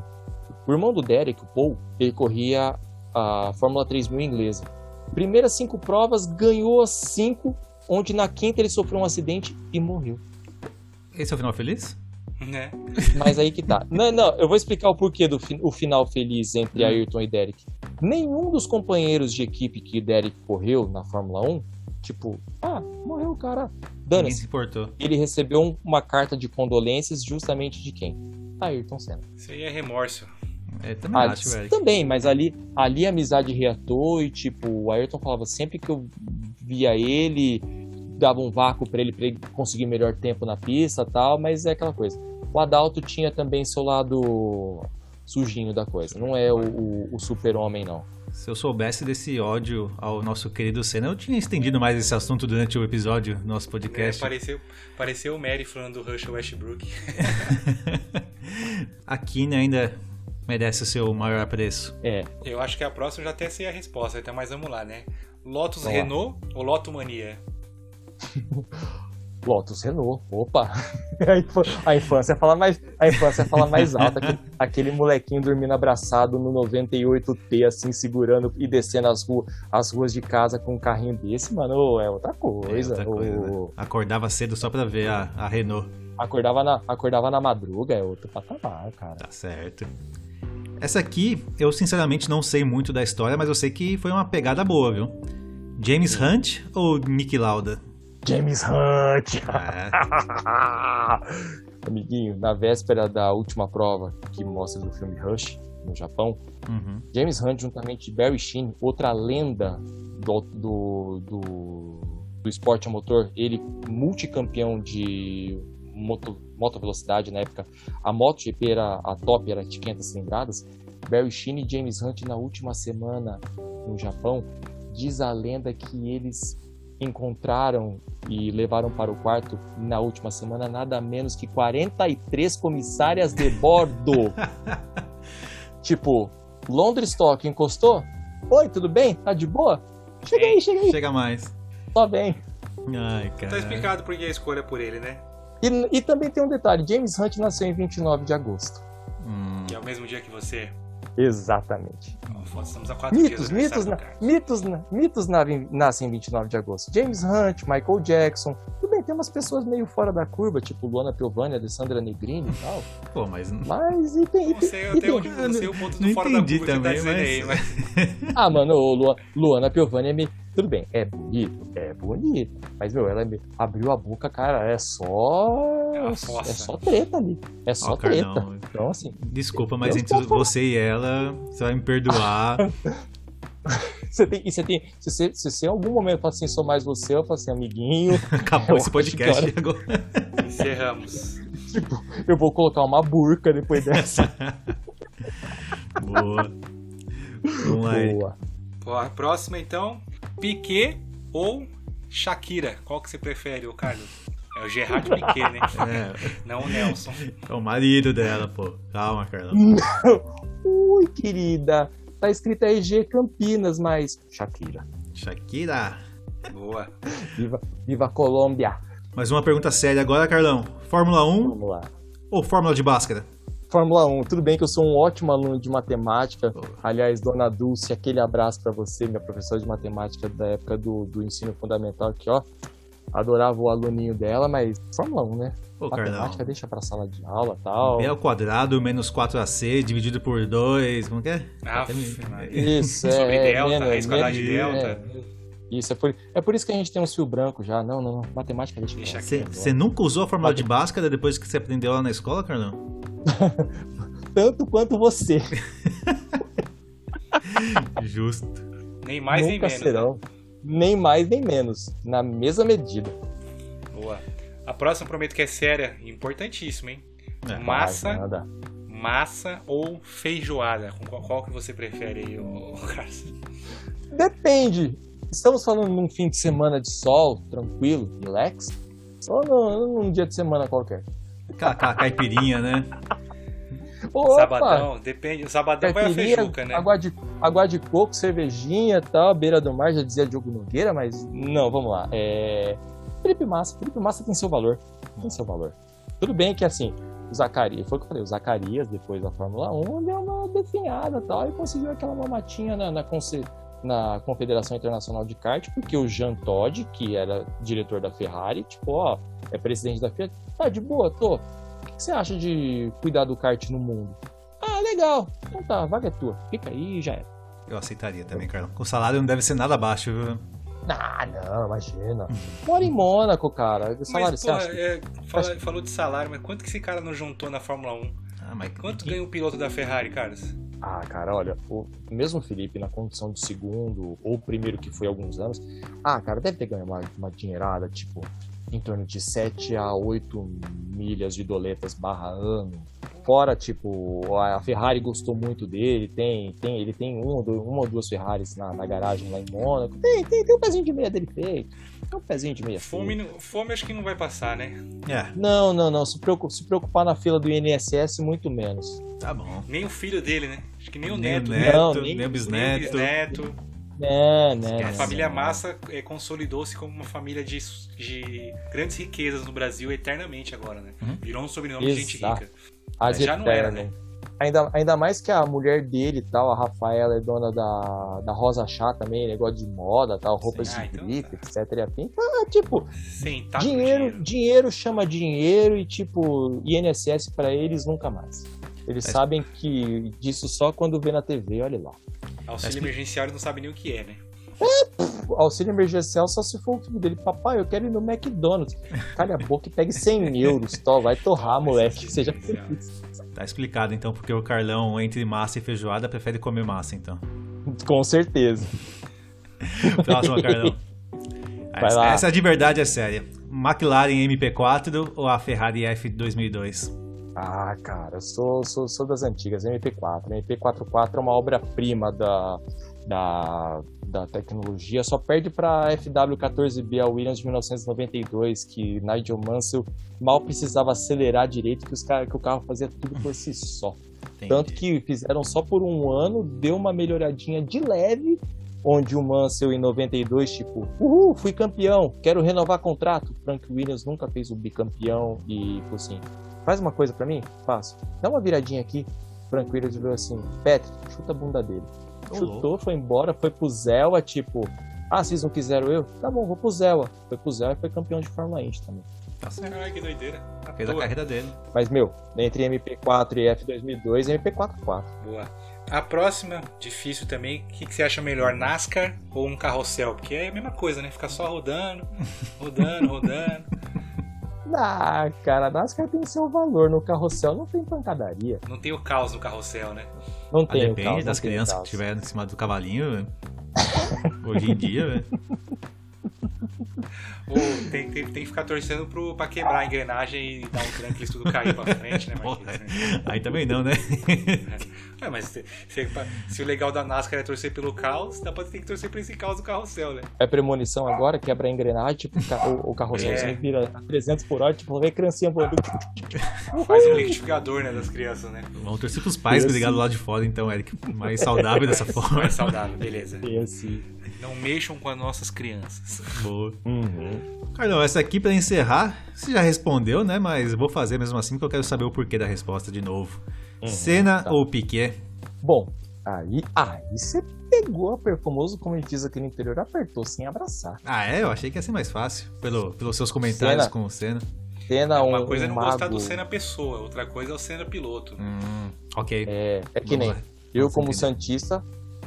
o irmão do Derek, o Paul, ele corria a Fórmula 3000 inglesa. Primeiras cinco provas, ganhou as cinco, onde na quinta ele sofreu um acidente e morreu.
Esse é o final feliz?
Né?
Mas aí que tá. Não, não, eu vou explicar o porquê do fi o final feliz entre hum. Ayrton e Derek. Nenhum dos companheiros de equipe que Derek correu na Fórmula 1 Tipo, ah, morreu o cara.
Dani. se importou.
Ele recebeu uma carta de condolências justamente de quem? Ayrton Senna.
Isso aí é remorso.
É, também ah, acho, velho.
Também, mas ali, ali a amizade reatou e, tipo, o Ayrton falava sempre que eu via ele, dava um vácuo para ele, pra ele conseguir melhor tempo na pista tal, mas é aquela coisa. O Adalto tinha também seu lado sujinho da coisa, não é o, o, o super-homem, não.
Se eu soubesse desse ódio ao nosso querido Senna, eu tinha estendido mais esse assunto durante o episódio do nosso podcast.
É, pareceu, pareceu o Mary falando do Rush Westbrook.
a Kine ainda merece o seu maior apreço.
É.
Eu acho que a próxima já até sei a resposta, então mas vamos lá, né? Lotus vamos Renault ou Loto Mania?
Lotus Renault, opa! A infância fala mais, a infância fala mais alto. Aquele, aquele molequinho dormindo abraçado no 98T, assim, segurando e descendo as, ru as ruas de casa com um carrinho desse, mano, é outra coisa. É outra coisa
né? Acordava cedo só pra ver a, a Renault.
Acordava na, acordava na madruga, é outro patamar, cara.
Tá certo. Essa aqui, eu sinceramente não sei muito da história, mas eu sei que foi uma pegada boa, viu? James Hunt ou Nick Lauda?
James Hunt! É. Amiguinho, na véspera da última prova que mostra do filme Rush, no Japão, uhum. James Hunt, juntamente de Barry Sheen, outra lenda do, do, do, do esporte a motor, ele multicampeão de moto, moto velocidade na época, a MotoGP era a top, era de 500 cilindradas. Barry Sheen e James Hunt na última semana no Japão, diz a lenda que eles encontraram e levaram para o quarto na última semana nada menos que 43 comissárias de bordo. tipo, Londres Stock encostou? Oi, tudo bem? Tá de boa? Chega aí, chega aí.
Chega mais.
Só vem.
Ai, cara.
Tá explicado por que a escolha por ele, né?
E, e também tem um detalhe: James Hunt nasceu em 29 de agosto.
Hum. Que é o mesmo dia que você.
Exatamente.
Estamos a quatro
mitos, mitos, na, mitos, na, mitos na, nascem em 29 de agosto. James Hunt, Michael Jackson. Tudo bem, tem umas pessoas meio fora da curva, tipo Luana Piovani, Alessandra Negrini e tal.
Pô, mas.
Mas e tem.
Não sei, eu, tenho, eu sei o ponto do fora da curva também, que tá mas... aí, mas...
ah, mano, Lu, Luana Piovani é meio tudo bem, é bonito, é bonito. Mas, meu, ela abriu a boca, cara, é só. É, é só treta ali. É só oh, treta. Carnão. Então, assim.
Desculpa, mas entre você e ela, você vai me perdoar.
você tem, e você tem, se você, se você em algum momento fala assim, sou mais você, eu falo assim, amiguinho.
Acabou esse podcast agora.
Encerramos.
Tipo, eu vou colocar uma burca depois dessa.
Boa. Vamos lá. Boa.
Boa. Próxima então. Piquet ou Shakira? Qual que você prefere, o Carlos? É o Gerard Piquet, né? É. Não o Nelson.
É o marido dela, pô. Calma, Carlão.
Ui, querida. Tá escrito aí G Campinas, mas Shakira.
Shakira.
Boa.
Viva, viva Colômbia.
Mais uma pergunta séria agora, Carlão. Fórmula 1
Vamos lá.
ou Fórmula de Bhaskara?
Fórmula 1. Tudo bem que eu sou um ótimo aluno de matemática. Aliás, dona Dulce, aquele abraço para você, minha professora de matemática da época do, do ensino fundamental aqui, ó. Adorava o aluninho dela, mas Fórmula 1, né? Pô, matemática Carlão. deixa pra sala de aula e tal.
B ao quadrado menos 4AC dividido por 2, como que é?
Ah,
isso, é.
Sobre é, delta, menos, raiz quadrada de delta. É,
isso, é por, é por isso que a gente tem um fio branco já. Não, não, não. Matemática deixa
Você nunca usou a fórmula de Bhaskara depois que você aprendeu lá na escola, Carlão?
Tanto quanto você.
Justo.
Nem mais Nunca nem menos.
Serão. Né? Nem mais nem menos. Na mesma medida.
Boa. A próxima prometo que é séria e importantíssima, hein? É. Massa. Massa ou feijoada? Qual, qual que você prefere aí, Carlos?
Depende. Estamos falando num fim de semana de sol, tranquilo, relax? Ou num, num dia de semana qualquer?
Aquela, caipirinha, né?
Opa, sabadão, depende. O sabadão vai a feijuca, né?
Água de, água de coco, cervejinha e tal, beira do mar, já dizia Diogo Nogueira, mas não, vamos lá. É... Felipe Massa, Felipe Massa tem seu valor. Tem seu valor. Tudo bem que assim, o Zacarias, foi o que eu falei, o Zacarias, depois da Fórmula 1, deu uma definhada e tal, e conseguiu aquela mamatinha na, na, na Confederação Internacional de Kart, porque o Jean Todt, que era diretor da Ferrari, tipo, ó, é presidente da Fiat, tá de boa, tô. O que você acha de cuidar do kart no mundo? Ah, legal. Então tá, a vaga é tua. Fica aí e já é.
Eu aceitaria também, Carlão. O salário não deve ser nada baixo, viu?
Ah, não, imagina. Mora em Mônaco, cara. O salário,
mas, porra, é, fala, falou de salário, mas quanto que esse cara não juntou na Fórmula 1? Ah, mas quanto que... ganha o piloto da Ferrari, Carlos?
Ah, cara, olha, o mesmo Felipe na condição de segundo ou primeiro que foi há alguns anos, ah, cara, deve ter ganho uma, uma dinheirada, tipo, em torno de 7 a 8 milhas de doletas barra ano. Fora, tipo, a Ferrari gostou muito dele, tem, tem, ele tem uma, uma ou duas Ferraris na, na garagem lá em Mônaco. Tem, tem, tem um pezinho de meia dele feito. Tem um pezinho de meia
fome, feito. Fome acho que não vai passar, né?
É. Não, não, não. Se, preocupar, se preocupar na fila do INSS, muito menos.
Tá bom.
Nem o filho dele, né? Acho que nem o nem neto.
neto, não, nem, nem o bisneto. Nem o bisneto.
É, né,
a família Massa é, consolidou-se como uma família de, de grandes riquezas no Brasil eternamente agora, né? Uhum. Virou um sobrenome Exato. de gente rica.
Mas já não era, né? Ainda, ainda mais que a mulher dele e tal, a Rafaela é dona da, da Rosa Chá também, negócio de moda, tal, roupas Sim, ah, de então grife, tá. etc. E afim. Ah, tipo, Sim, tá dinheiro, dinheiro. dinheiro chama dinheiro e tipo, INSS para eles nunca mais. Eles é. sabem que disso só quando vê na TV, olha lá.
Auxílio emergencial não sabe nem o que é, né?
É, auxílio emergencial só se for o filho dele. Papai, eu quero ir no McDonald's. Calha a boca e pegue 100 euros. Tó, vai torrar, moleque. Seja feliz.
Tá explicado então porque o Carlão, entre massa e feijoada, prefere comer massa, então.
Com certeza.
Próximo, Carlão. Essa, essa de verdade é séria. McLaren MP4 ou a Ferrari F2002?
Ah, cara, eu sou, sou, sou das antigas, MP4. MP44 é uma obra-prima da, da, da tecnologia, só perde para FW14B, a Williams de 1992, que Nigel Mansell mal precisava acelerar direito, que, os que o carro fazia tudo por si só. Entendi. Tanto que fizeram só por um ano, deu uma melhoradinha de leve, onde o Mansell em 92, tipo, uhul, fui campeão, quero renovar contrato. Frank Williams nunca fez o bicampeão e falou assim, faz uma coisa para mim? Faço. Dá uma viradinha aqui. Frank Williams falou assim, Patrick, chuta a bunda dele chutou, foi embora, foi pro Zelwa, tipo, ah, vocês não quiseram eu? Tá bom, vou pro Zelwa. Foi pro Zelwa e foi campeão de Fórmula Indy também.
Tá certo. Ai, que doideira.
Tá Fez Boa. a carreira dele.
Mas, meu, entre MP4 e F2002, MP44.
Boa. A próxima, difícil também, o que, que, você acha melhor, NASCAR ou um carrossel? Porque é a mesma coisa, né? Ficar só rodando, rodando, rodando.
Ah, cara, a NASCAR tem seu valor. No carrossel não tem pancadaria.
Não tem o caos no carrossel, né?
Não ah, tem.
depende caos, das crianças que estiverem em cima do cavalinho, Hoje em dia, velho.
Ou tem, tem, tem, que ficar torcendo pro, pra quebrar a engrenagem e dar um tranco e tudo cair pra frente, né, Marquinhos?
Né? Aí também não, né?
É, mas se, se, se, o legal da NASCAR é torcer pelo caos, dá pra ter que torcer pra esse caos do carrossel, né?
É premonição agora, quebra a engrenagem, tipo, o, o carrosselzinho é. vira a 300 por hora, tipo, vem criancinha voando.
Faz um liquidificador, né, das crianças, né?
Vamos torcer pros pais ligados lá de fora, então, Eric. Mais saudável dessa forma.
Mais saudável, beleza.
E assim.
Não mexam com as nossas crianças.
Boa. Uhum. Carlão, essa aqui para encerrar, você já respondeu, né? Mas vou fazer mesmo assim porque eu quero saber o porquê da resposta de novo. Uhum, Senna tá. ou Piquet?
Bom, aí, aí você pegou a famoso, como a gente diz aqui no interior, apertou sem abraçar.
Ah, é? Eu achei que ia ser mais fácil, pelo, pelos seus comentários Senna. com o Senna.
Senna,
uma
um,
coisa é
não
mago. gostar do Senna pessoa, outra coisa é o Senna piloto.
Hum, ok.
É, é que nem eu como Santista,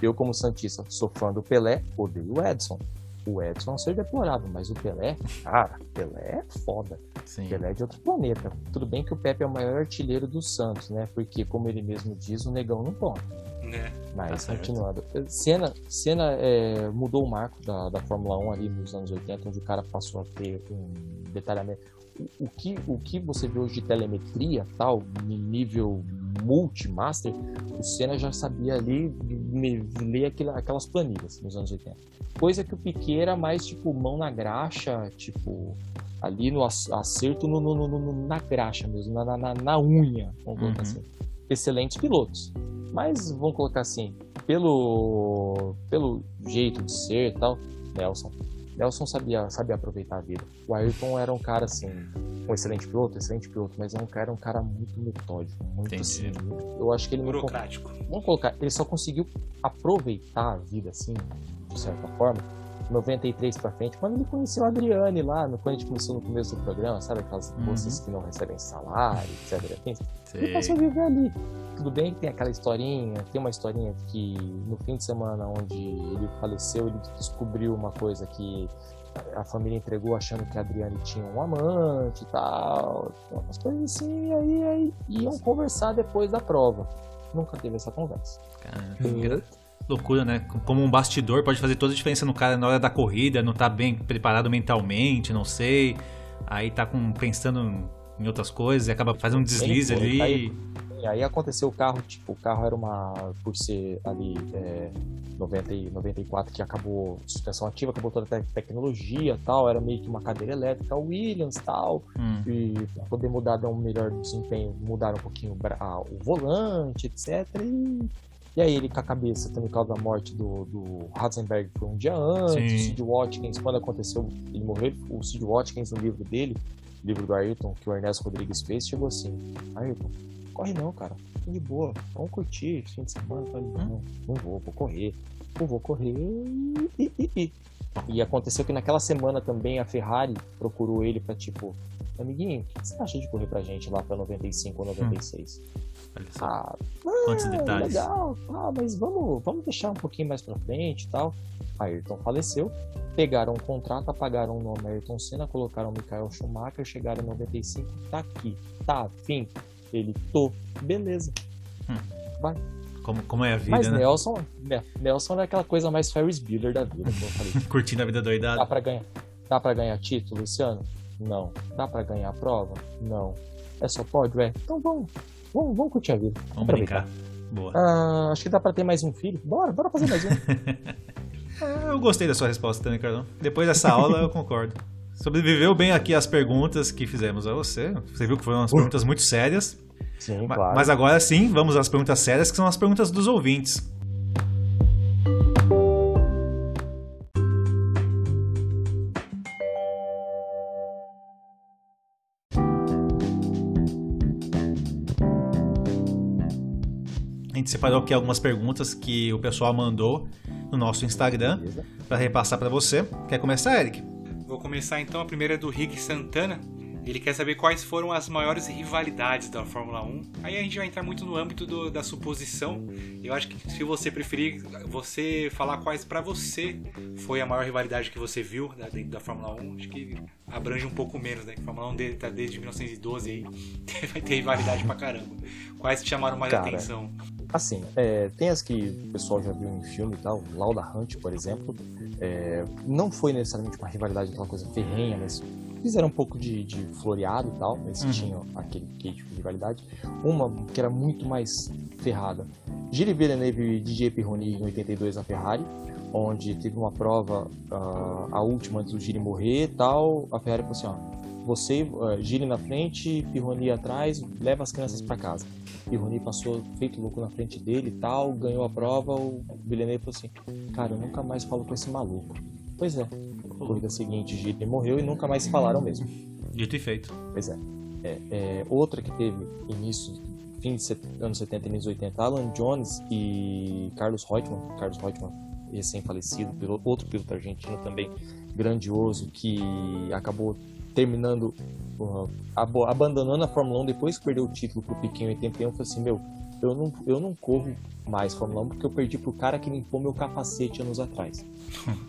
eu, como Santista, sou fã do Pelé, odeio o Edson. O Edson é ser deplorável, mas o Pelé, cara, Pelé é foda. Sim. Pelé é de outro planeta. Tudo bem que o Pepe é o maior artilheiro do Santos, né? Porque, como ele mesmo diz, o negão não toma.
É,
mas, tá continuando. Senna, Senna é, mudou o marco da, da Fórmula 1 ali nos anos 80, onde o cara passou a ter um detalhamento o, que, o que você vê hoje de telemetria, tal, nível multimaster, o Senna já sabia ali ler aquelas planilhas nos anos 80. Coisa que o Piquet era mais tipo mão na graxa, tipo ali no acerto no, no, no, na graxa mesmo, na, na, na unha, vamos colocar uhum. assim. Excelentes pilotos. Mas vamos colocar assim, pelo, pelo jeito de ser e tal, Nelson Nelson sabia, sabia aproveitar a vida. O Ayrton era um cara assim, um excelente piloto, excelente piloto, mas era um cara, um cara muito metódico, muito assim. Eu acho que ele
burocrático.
Vamos colocar, ele só conseguiu aproveitar a vida assim, de certa forma, 93 pra frente, quando ele conheceu a Adriane lá, quando a gente começou no começo do programa, sabe aquelas uhum. moças que não recebem salário, etc. Ele passou a viver ali. Tudo bem que tem aquela historinha, tem uma historinha que no fim de semana onde ele faleceu, ele descobriu uma coisa que a família entregou achando que a Adriane tinha um amante e tal, umas coisas assim, e aí, aí iam conversar depois da prova. Nunca teve essa conversa.
Caramba. Loucura, né? Como um bastidor pode fazer toda a diferença no cara na hora da corrida, não tá bem preparado mentalmente, não sei. Aí tá com, pensando em outras coisas e acaba fazendo um deslize ali.
Aí, aí aconteceu o carro, tipo, o carro era uma. Por ser ali é, 90 e 94 que acabou suspensão ativa, acabou toda a tecnologia tal, era meio que uma cadeira elétrica, Williams tal. Hum. E pra poder mudar, dar um melhor desempenho, mudar um pouquinho o volante, etc. E e aí ele com a cabeça também por causa da morte do, do Ratzenberg foi um dia antes, Sim. o Sid Watkins, quando aconteceu, ele morreu, o Sid Watkins no livro dele, livro do Ayrton, que o Ernesto Rodrigues fez, chegou assim, Ayrton, corre não, cara, fica de boa, vamos curtir fim de semana, falei, hum? não, não vou, vou correr, eu vou correr. E aconteceu que naquela semana também a Ferrari procurou ele para tipo, amiguinho, o que você acha de correr pra gente lá pra 95 ou 96? Hum.
Olha só. Ah, Quantos ah, detalhes.
Legal, ah, mas vamos, vamos deixar um pouquinho mais pra frente e tal. Ayrton faleceu, pegaram o contrato, apagaram o nome Ayrton Senna, colocaram Michael Schumacher, chegaram em 95, tá aqui, tá, fim. Ele, tô, beleza. Hum. Vai.
Como, como é a vida,
Mas
né?
Nelson, né, Nelson é aquela coisa mais Ferris Bueller da vida, como eu falei.
Curtindo a vida doidada.
Dá pra ganhar, dá pra ganhar título, Luciano? Não. Dá pra ganhar a prova? Não. É só pódio? É. Então vamos, vamos, vamos curtir a vida.
Vamos brincar. Boa.
Ah, acho que dá pra ter mais um filho. Bora, bora fazer mais um.
é, eu gostei da sua resposta também, Carlão. Depois dessa aula, eu concordo. Sobreviveu bem aqui as perguntas que fizemos a você. Você viu que foram umas perguntas muito sérias.
Sim, claro.
Mas agora sim, vamos às perguntas sérias, que são as perguntas dos ouvintes. Gente separou aqui algumas perguntas que o pessoal mandou no nosso Instagram para repassar para você. Quer começar, Eric?
Vou começar então. A primeira é do Rick Santana. Ele quer saber quais foram as maiores rivalidades da Fórmula 1. Aí a gente vai entrar muito no âmbito do, da suposição. Eu acho que se você preferir, você falar quais para você foi a maior rivalidade que você viu dentro da Fórmula 1, acho que abrange um pouco menos, né? A Fórmula 1 dele tá desde 1912 aí, vai ter rivalidade pra caramba. Quais te chamaram mais Cara, atenção?
Assim, é, tem as que o pessoal já viu em filme e tal, Lauda Hunt, por exemplo. É, não foi necessariamente uma rivalidade, aquela coisa ferrenha, mas fizeram um pouco de, de floreado e tal, mas uhum. tinham aquele queijo de rivalidade. Uma que era muito mais ferrada. Gilles Villeneuve e DJ Pironi em 82 na Ferrari, onde teve uma prova, uh, a última antes do Gilles morrer e tal, a Ferrari falou assim, ó, você, uh, Gilles na frente, Pironi atrás, leva as crianças para casa. Pironi passou feito louco na frente dele e tal, ganhou a prova, o Villeneuve falou assim, cara, eu nunca mais falo com esse maluco. Pois é, corrida seguinte, Gilles morreu e nunca mais falaram mesmo.
Dito e feito.
Pois é. é, é outra que teve início, fim de set, anos 70 e início 80, Alan Jones e Carlos Reutemann. Carlos Reutemann, recém-falecido, outro piloto argentino também grandioso, que acabou terminando, uh, abandonando a Fórmula 1 depois que perdeu o título pro Piquet em 81. Falei assim: meu, eu não, eu não corro mais Fórmula 1 porque eu perdi pro cara que limpou meu capacete anos atrás.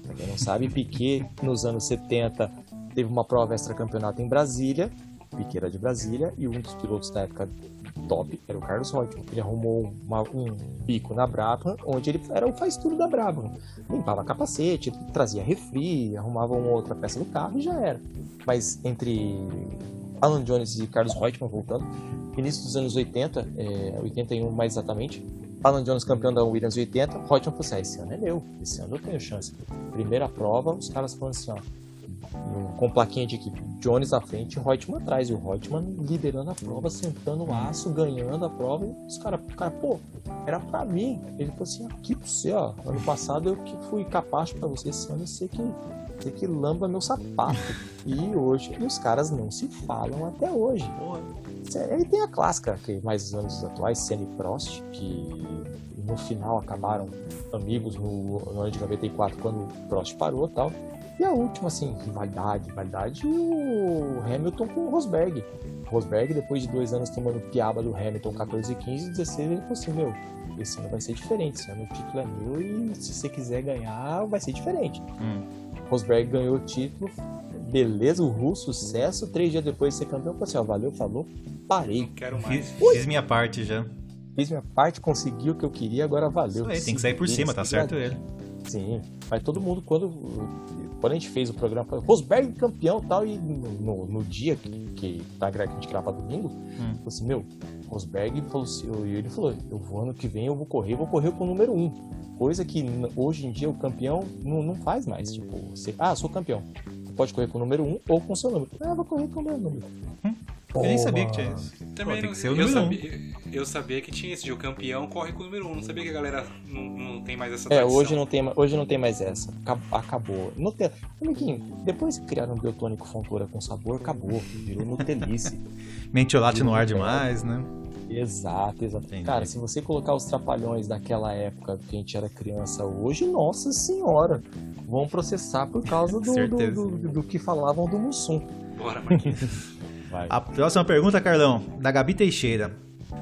pra quem não sabe, Piquet nos anos 70 teve uma prova extra-campeonato em Brasília, Piquet era de Brasília, e um dos pilotos da época top era o Carlos Reutemann. Ele arrumou uma, um pico na Brabham, onde ele era o faz tudo da Brabham. Limpava capacete, trazia refri, arrumava uma outra peça do carro e já era. Mas entre Alan Jones e Carlos Reutemann, voltando, início dos anos 80, é, 81 mais exatamente, Alan Jones campeão da Williams 80, Reutemann falou assim, ah, esse ano é meu, esse ano eu tenho chance. Primeira prova, os caras falando assim, ó, com plaquinha de equipe, Jones à frente e Reutemann atrás, e o Reutemann liderando a prova, sentando o aço, ganhando a prova, e os caras, cara, pô, era pra mim. Ele falou assim, aqui pra você, ó, ano passado eu que fui capaz para você, esse ano eu sei que que lamba meu sapato. E hoje e os caras não se falam até hoje. Aí tem a clássica, que mais anos atuais, Senna e Prost, que no final acabaram amigos no, no ano de 94, quando Prost parou e tal. E a última, assim, rivalidade, rivalidade, o Hamilton com o Rosberg. Rosberg, depois de dois anos tomando piaba do Hamilton 14, 15, 16, ele falou assim, meu, esse ano vai ser diferente, esse ano o título é meu e se você quiser ganhar, vai ser diferente. Hum. Rosberg ganhou o título, beleza, o russo, sucesso. Três dias depois de ser campeão, falou assim: ó, valeu, falou, parei. Não
quero mais.
Fiz, fiz, minha parte já.
Fiz minha parte, consegui o que eu queria, agora valeu.
Isso aí, tem que sair por cima, tá certo ele.
Sim, mas todo mundo, quando, quando a gente fez o programa, falou, Rosberg campeão tal, e no, no dia que, que, tá, que a gente grava domingo, hum. falou assim: meu, Rosberg falou assim, ele falou: eu vou ano que vem, eu vou correr, vou correr com o número um. Coisa que hoje em dia o campeão não, não faz mais. Tipo, você, ah, sou campeão. Pode correr com o número 1 um, ou com o seu número. Ah, vou correr com o meu número.
Hum? Eu nem sabia que tinha isso.
Também Pô, tem que ser o número eu sabia, um. eu sabia que tinha isso, de o campeão corre com o número 1. Um. Não sabia que a galera não, não tem mais essa tradição.
É, hoje não tem, hoje não tem mais essa. Acabou. Te... Amiguinho, depois que criaram um biotônico fontura com sabor, acabou. Virou Nutelice.
Mentiolate no ar demais, né?
Exato, exato. Entendi. Cara, se você colocar os trapalhões daquela época que a gente era criança hoje, nossa senhora, vão processar por causa do, do, do, do, que falavam do Mussum.
Bora, Marquinhos.
A próxima pergunta, Carlão, da Gabi Teixeira.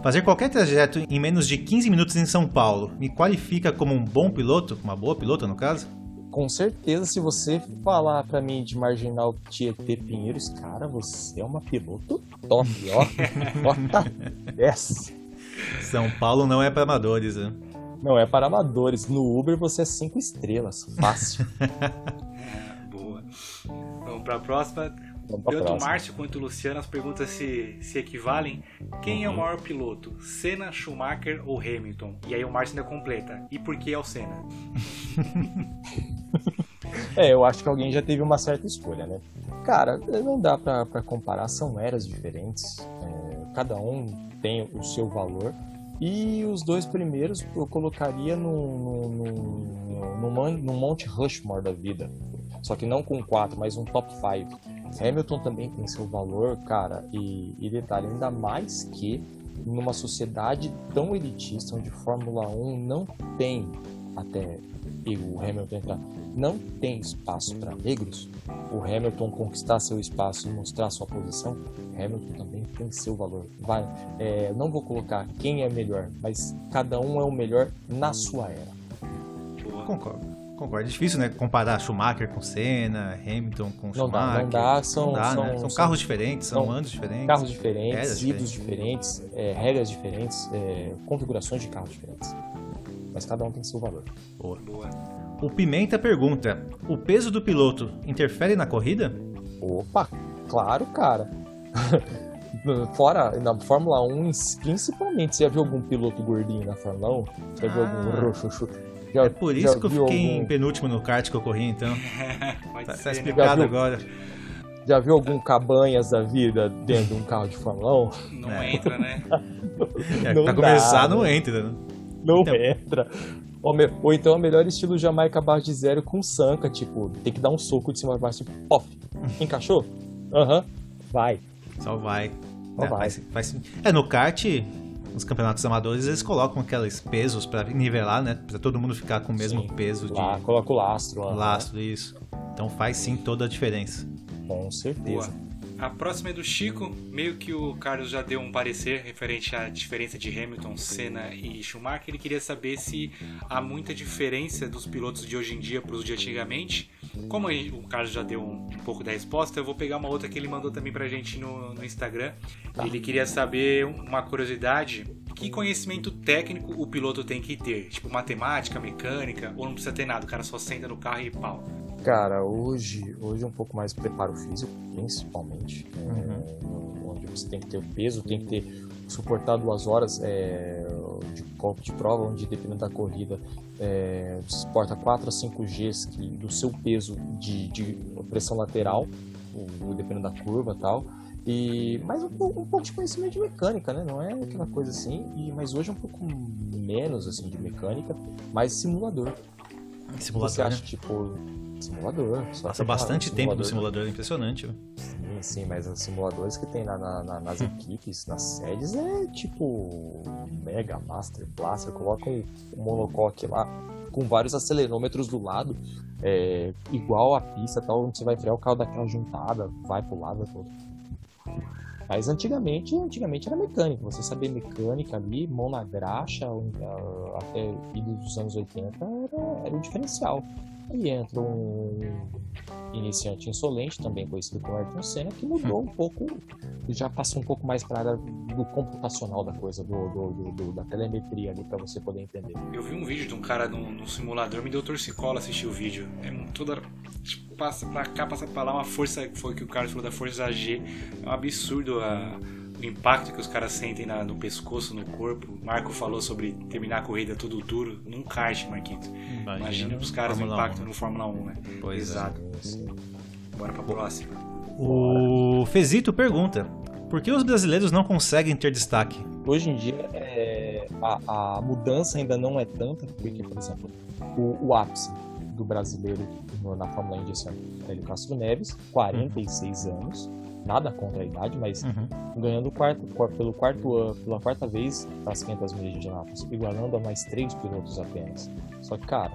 Fazer qualquer trajeto em menos de 15 minutos em São Paulo me qualifica como um bom piloto? Uma boa piloto, no caso?
Com certeza, se você falar para mim de Marginal Tietê Pinheiros, cara, você é uma piloto top, ó. Nota 10.
São Paulo não é para amadores, né?
Não é para amadores. No Uber você é 5 estrelas. Fácil.
Boa. Vamos para a próxima. Tanto o Márcio quanto o Luciano, as perguntas se, se equivalem. Quem é o maior piloto? Senna, Schumacher ou Hamilton? E aí o Márcio ainda completa. E por que é o Senna?
é, eu acho que alguém já teve uma certa escolha, né? Cara, não dá pra, pra comparar, são eras diferentes. É, cada um tem o seu valor. E os dois primeiros eu colocaria no, no, no, no, no Monte Rushmore da vida. Só que não com quatro, mas um top 5. Hamilton também tem seu valor, cara, e, e detalhe, ainda mais que numa sociedade tão elitista, onde Fórmula 1 não tem, até o Hamilton entrar, não tem espaço para negros, o Hamilton conquistar seu espaço e mostrar sua posição, Hamilton também tem seu valor. Vai, é, não vou colocar quem é melhor, mas cada um é o melhor na sua era.
Concordo. Concordo. É difícil, né? Comparar Schumacher com Senna, Hamilton com
não
Schumacher.
Dá, não dá, são,
não dá,
são,
né? são, são carros diferentes, são, anos diferentes.
Carros diferentes, ciclos diferentes, é, regras diferentes, é, configurações de carros diferentes. Mas cada um tem seu valor.
Boa. Boa. O Pimenta pergunta: o peso do piloto interfere na corrida?
Opa, claro, cara. Fora, na Fórmula 1, principalmente, você já viu algum piloto gordinho na Fórmula 1? Você já ah. viu algum ah. roxo?
Já, é por isso que eu fiquei algum... em penúltimo no kart que eu corri, então. tá, tá, explicado agora.
Já viu algum cabanhas da vida dentro de um carro de Fórmula
1? Não é. entra, né?
É, não pra dá, começar, não entra. Né?
Não então... entra. Ou, ou então é o melhor estilo Jamaica abaixo de zero com sanca, tipo, tem que dar um soco de cima pra baixo, tipo, pof. Encaixou? Aham. Uhum. Vai.
Só vai. Só é, vai. Faz, faz... É, no kart, nos campeonatos amadores, eles colocam aqueles pesos para nivelar, né? Pra todo mundo ficar com o mesmo sim. peso.
Lá, de... Coloca o lastro. Lá,
lastro, né? isso. Então faz sim toda a diferença.
Com certeza.
Boa. A próxima é do Chico, meio que o Carlos já deu um parecer referente à diferença de Hamilton, Senna e Schumacher. Ele queria saber se há muita diferença dos pilotos de hoje em dia para os de antigamente. Como o Carlos já deu um, um, pouco da resposta, eu vou pegar uma outra que ele mandou também para a gente no, no Instagram. Tá. Ele queria saber uma curiosidade que conhecimento técnico o piloto tem que ter? Tipo, matemática, mecânica, ou não precisa ter nada, o cara só senta no carro e pau?
Cara, hoje, hoje é um pouco mais preparo físico, principalmente. É, uhum. É, onde você tem que ter o peso, tem que ter suportar duas horas é, de corpo de prova, onde dependendo da corrida é, suporta 4 a 5 Gs que, do seu peso de, de pressão lateral, dependendo da curva e tal. E, mas um, um, pouco de conhecimento de mecânica, né? Não é aquela coisa assim, e, mas hoje é um pouco menos assim de mecânica, mais simulador.
Simulador.
Você acha, né? tipo, simulador.
Passa bastante tempo no simulador, é impressionante.
Sim, sim, mas os simuladores que tem na, na, nas equipes, nas sedes, é tipo Mega, Master, Blaster, coloca um, um monocoque lá com vários acelerômetros do lado, é, igual a pista, tal, onde você vai frear o carro daquela juntada, vai pro lado, vai pro outro. Mas antigamente, antigamente era mecânica. Você saber mecânica ali, mão na graxa, até dos anos 80, era, era o diferencial. Aí entra um iniciante insolente, também conhecido como Ayrton Senna, que mudou um pouco, já passou um pouco mais para a área do computacional da coisa, do, do, do da telemetria ali, para você poder entender.
Eu vi um vídeo de um cara num, simulador, me deu torcicola assistir o vídeo. É toda. Passa pra cá, passa pra lá, uma força. Foi que o cara falou da força G. É um absurdo a o impacto que os caras sentem na, no pescoço, no corpo. O Marco falou sobre terminar a corrida tudo duro num kart, Marquito. Imagina, Imagina os caras Fórmula o impacto 1. no Fórmula 1, né?
Pois é. Exato.
É. Bora pra próxima.
O Fezito pergunta: por que os brasileiros não conseguem ter destaque?
Hoje em dia, é, a, a, mudança ainda não é tanta, porque, por exemplo, o, o ápice do brasileiro na Fórmula 1 esse ano, Hélio Castro Neves, 46 uhum. anos, nada contra a idade, mas uhum. ganhando quarto, pelo quarto pela quarta vez as 500 milhas de Indianápolis, igualando a mais três pilotos apenas. Só que, cara,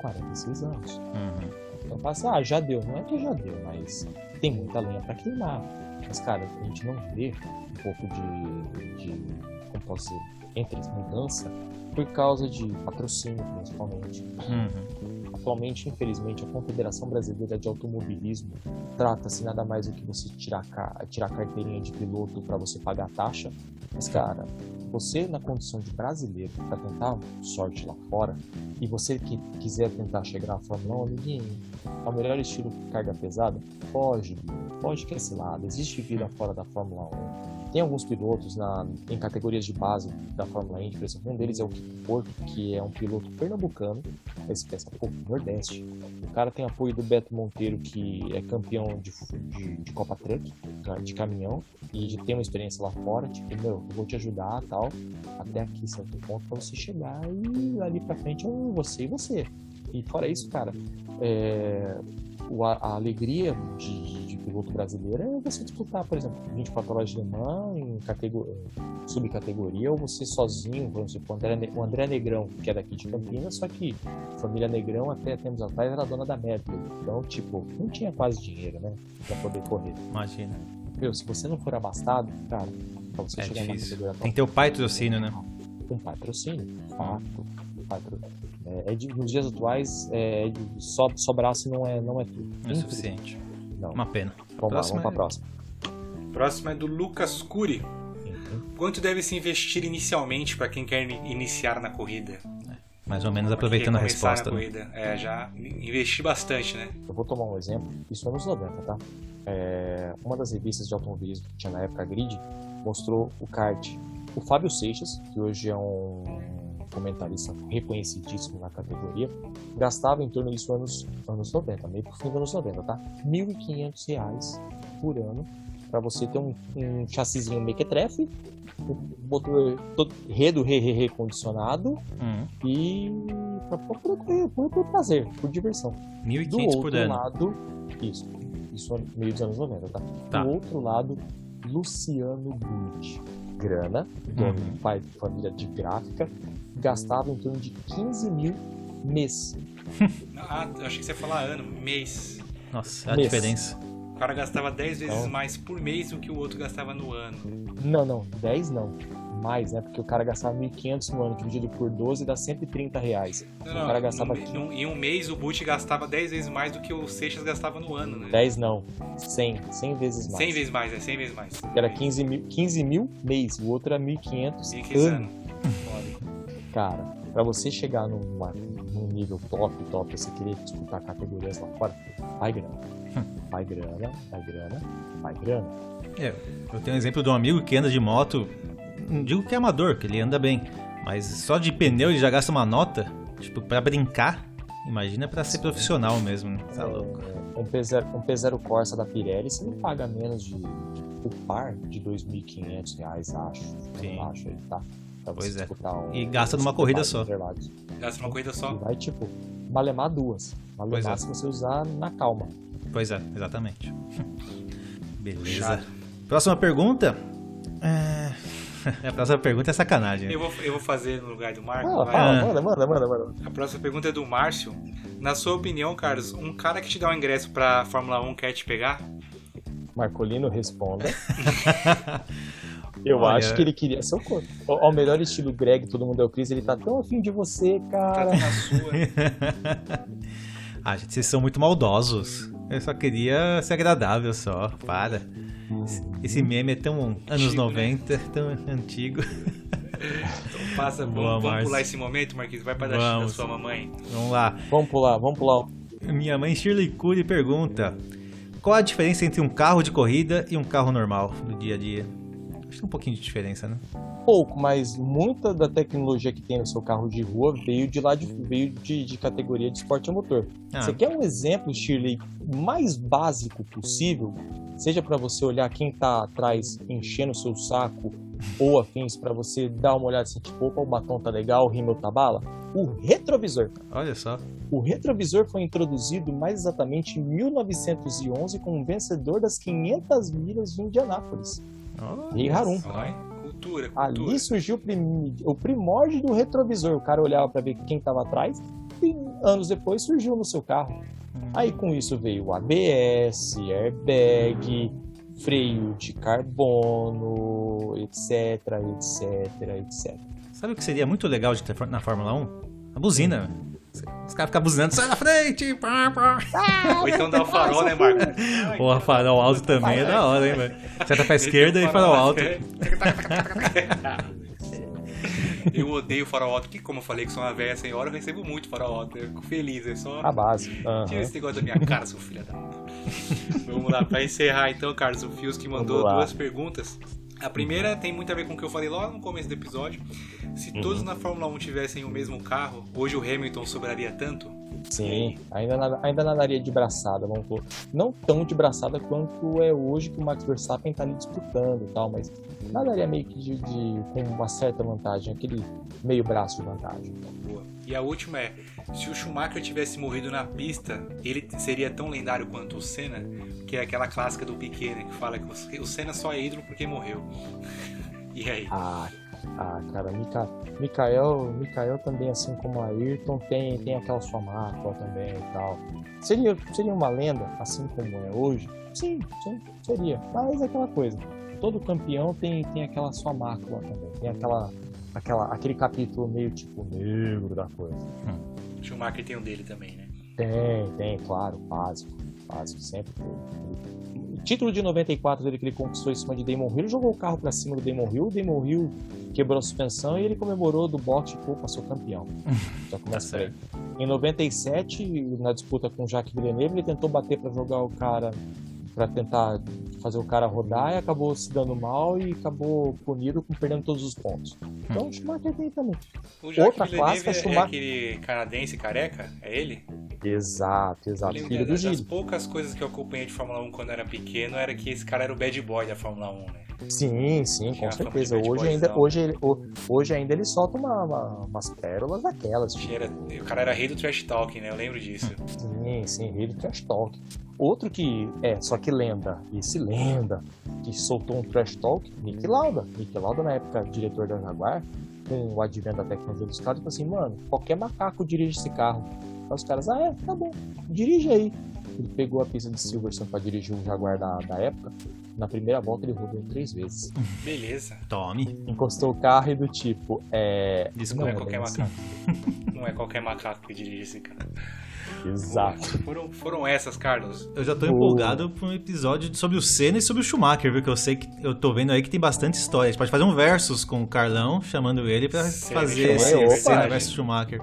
46 anos. Uhum. Então passa, ah, já deu. Não é que já deu, mas tem muita lenha para queimar. Mas, cara, a gente não vê um pouco de, de como posso dizer, entre mudança por causa de patrocínio, principalmente. Uhum. Atualmente, infelizmente, a Confederação Brasileira de Automobilismo trata-se nada mais do que você tirar, tirar carteirinha de piloto para você pagar a taxa. Mas, cara, você na condição de brasileiro para tentar sorte lá fora e você que quiser tentar chegar na Fórmula 1, amiguinho, ao melhor estilo carga pesada, foge, foge que é lado. Existe vida fora da Fórmula 1 tem alguns pilotos na, em categorias de base da Fórmula Indy, por exemplo, um deles é o Porto, que é um piloto pernambucano, você pensa, pô, Nordeste. O cara tem apoio do Beto Monteiro, que é campeão de, de, de Copa Truck, de caminhão, e tem uma experiência lá fora, tipo, meu, eu vou te ajudar tal, até aqui certo ponto pra você chegar e ali pra frente é você e você. E fora isso, cara, é, a, alegria de, de, piloto brasileiro é você disputar, por exemplo, 24 horas de Le Mans em subcategoria, ou você sozinho, vamos supor, o André, o André Negrão, que é daqui de Campinas, só que família Negrão até tempos atrás era dona da Medley. Então, tipo, não tinha quase dinheiro, né? Pra poder correr.
Imagina.
Meu, se você não for abastado, cara, pra você
é
chegar
difícil. na categoria Tem que ter o patrocínio, né?
Um patrocínio, fato. patrocínio. É, é de, nos dias atuais, é, só, só braço não é, não é tudo.
Não é suficiente. Não. Uma pena.
Vamos lá, vamos é... pra próxima.
Próxima é do Lucas Cury. Uhum. Quanto deve se investir inicialmente para quem quer iniciar na corrida?
É, mais ou menos aproveitando a resposta.
Na né? corrida. É, já investi bastante, né?
Eu vou tomar um exemplo. Isso é nos 90, tá? É, uma das revistas de automobilismo que tinha na época, a Grid, mostrou o kart. O Fábio Seixas, que hoje é um comentarista reconhecidíssimo na categoria, gastava em torno disso anos, anos 90, meio pro fim dos anos 90, tá? R$ 1.500 por ano para você ter um, um chassizinho mequetrefe, um motor todo redo re, re, recondicionado uhum. e para por, por, por, prazer, por diversão.
1.500 por ano.
lado, isso, isso meio dos anos 90, tá? tá. Do outro lado, Luciano Gucci. Grana, uhum. pai de família de gráfica, gastava em torno de 15 mil mês.
ah, achei que você ia falar ano, mês.
Nossa, é a mês. diferença.
O cara gastava 10 vezes então... mais por mês do que o outro gastava no ano.
Não, não, 10 não. Mais, né? Porque o cara gastava 1.500 no ano, dividido por 12 dá 130 reais.
Não, não, o cara gastava. No, no, em um mês o Butch gastava 10 vezes mais do que o Seixas gastava no ano, né?
10 não. 100. 100 vezes mais.
100 vezes mais, é 100 vezes mais.
Era 15 mil, 15 mil mês, o outro era 1.500 ano. ano. Cara, para você chegar numa, num nível top, top, você querer disputar categorias lá fora, vai grana. Vai grana, vai grana, vai grana.
É, eu tenho um exemplo de um amigo que anda de moto, não digo que é amador, que ele anda bem, mas só de pneu ele já gasta uma nota, tipo, pra brincar. Imagina para ser profissional mesmo, né? Tá louco.
É, um P0, um P0 Corsa da Pirelli, você não paga menos de o par de R$ 2.500, acho. Sim. Acho, ele tá
pois é. Um, e gasta numa corrida só.
Gasta numa corrida só.
E vai, tipo, malemar duas. Malemar é. se você usar na calma.
Pois é, exatamente. Beleza. Próxima pergunta. É... A próxima pergunta é sacanagem.
Eu vou, eu vou fazer no lugar do Marco.
Ah, fala, manda, manda, manda, manda.
A próxima pergunta é do Márcio. Na sua opinião, Carlos, um cara que te dá um ingresso pra Fórmula 1 quer te pegar?
Marcolino responda. Eu Olha... acho que ele queria seu corpo. Ao melhor estilo Greg, todo mundo é o Chris, ele tá tão afim de você, cara. Tá na
sua. ah, gente, vocês são muito maldosos. Eu só queria ser agradável só. Para. Esse meme é tão anos antigo, 90, né? tão antigo.
Então passa, Boa, vamos, vamos pular esse momento, Marquinhos. Vai para da sua mamãe.
Vamos lá.
Vamos pular, vamos pular.
Minha mãe Shirley Cury pergunta: Qual a diferença entre um carro de corrida e um carro normal no dia a dia? Acho que tem um pouquinho de diferença, né?
Pouco, mas muita da tecnologia que tem no seu carro de rua veio de lá de, veio de, de categoria de esporte a motor. Ah. Você quer um exemplo, Shirley, mais básico possível? Seja para você olhar quem tá atrás enchendo o seu saco ou afins para você dar uma olhada assim, tipo, opa, o batom tá legal, o rímel tá bala. O retrovisor.
Olha só.
O retrovisor foi introduzido mais exatamente em 1911 como vencedor das 500 milhas de Indianápolis. Oh, Rei Harum.
Cultura, cultura.
Ali surgiu o primórdio do retrovisor. O cara olhava para ver quem estava atrás e anos depois surgiu no seu carro. Hum. Aí com isso veio o ABS, airbag, freio de carbono, etc, etc, etc.
Sabe o que seria muito legal de ter na Fórmula 1? A buzina. Os caras ficam buzinando, sai na frente! Pá, pá.
Ou então dá o farol, né, Marco?
Porra, farol alto também é da hora, hein, velho? Você tá pra esquerda e farol alto.
Eu odeio farol alto, porque como eu falei que sou uma velha senhora, eu recebo muito farol alto. Eu fico feliz, é só.
A base.
Uhum. Tira esse negócio da minha cara, seu filho da. Vamos lá, pra encerrar então, Carlos, o Fios que mandou duas perguntas. A primeira tem muito a ver com o que eu falei lá no começo do episódio. Se uhum. todos na Fórmula 1 tivessem o mesmo carro, hoje o Hamilton sobraria tanto?
Sim, ainda, ainda nadaria de braçada, vamos pôr. Não tão de braçada quanto é hoje que o Max Verstappen está ali disputando e tal, mas nadaria meio que de, de, com uma certa vantagem, aquele meio braço de vantagem.
Boa. E a última é, se o Schumacher tivesse morrido na pista, ele seria tão lendário quanto o Senna? Que é aquela clássica do Piquet, né, que fala que o Senna só é ídolo porque morreu. e aí?
Ah, ah, cara, Mika, Mikael, Mikael também, assim como a Ayrton, tem, tem aquela sua mácula também e tal. Seria, seria uma lenda, assim como é hoje? Sim, sim, seria. Mas é aquela coisa. Todo campeão tem, tem aquela sua mácula também. Tem aquela, aquela, aquele capítulo meio tipo negro da coisa.
Hum. Schumacher tem um dele também, né?
Tem, tem, claro, básico. Básico, sempre título de 94 dele que ele conquistou em cima de Damon Hill, jogou o carro para cima do Damon Hill, o Damon Hill quebrou a suspensão e ele comemorou do bote e passou campeão. Já começa tá. Em 97, na disputa com o Jacques Villeneuve, ele tentou bater para jogar o cara para tentar fazer o cara rodar e acabou se dando mal e acabou punido com perdendo todos os pontos. Então o Schumacher tem também.
O Outra clássica é, Schumacher... é aquele canadense careca? É ele?
Exato, exato. Filho
do Gilles. Das poucas coisas que eu acompanhei de Fórmula 1 quando eu era pequeno era que esse cara era o bad boy da Fórmula 1, né?
Sim, sim, com certeza. Hoje ainda, hoje, hoje ainda ele solta uma, uma, umas pérolas daquelas.
Tipo. Era, o cara era rei do trash talking, né? Eu lembro disso.
Sim, sim, rei do trash talk. Outro que é, só que lenda, esse lenda, que soltou um trash talk, Nick Lauda. Nick Lauda, na época, diretor da Jaguar, com o advento da tecnologia dos carros, falou assim, mano, qualquer macaco dirige esse carro. Aí os caras, ah é, tá bom, dirige aí. Ele pegou a pista de Silverstone para dirigir um Jaguar da, da época. Na primeira volta ele rodou três vezes.
Beleza.
Tome.
Encostou o carro e do tipo, é.
Desculpa, não é qualquer macaco. não é qualquer macaco que dirige esse carro.
Exato.
Foram, foram essas, Carlos.
Eu já tô empolgado para um episódio sobre o Senna e sobre o Schumacher, viu? Que eu sei que eu tô vendo aí que tem bastante história. A gente pode fazer um versus com o Carlão, chamando ele para fazer esse Opa, Senna versus Schumacher.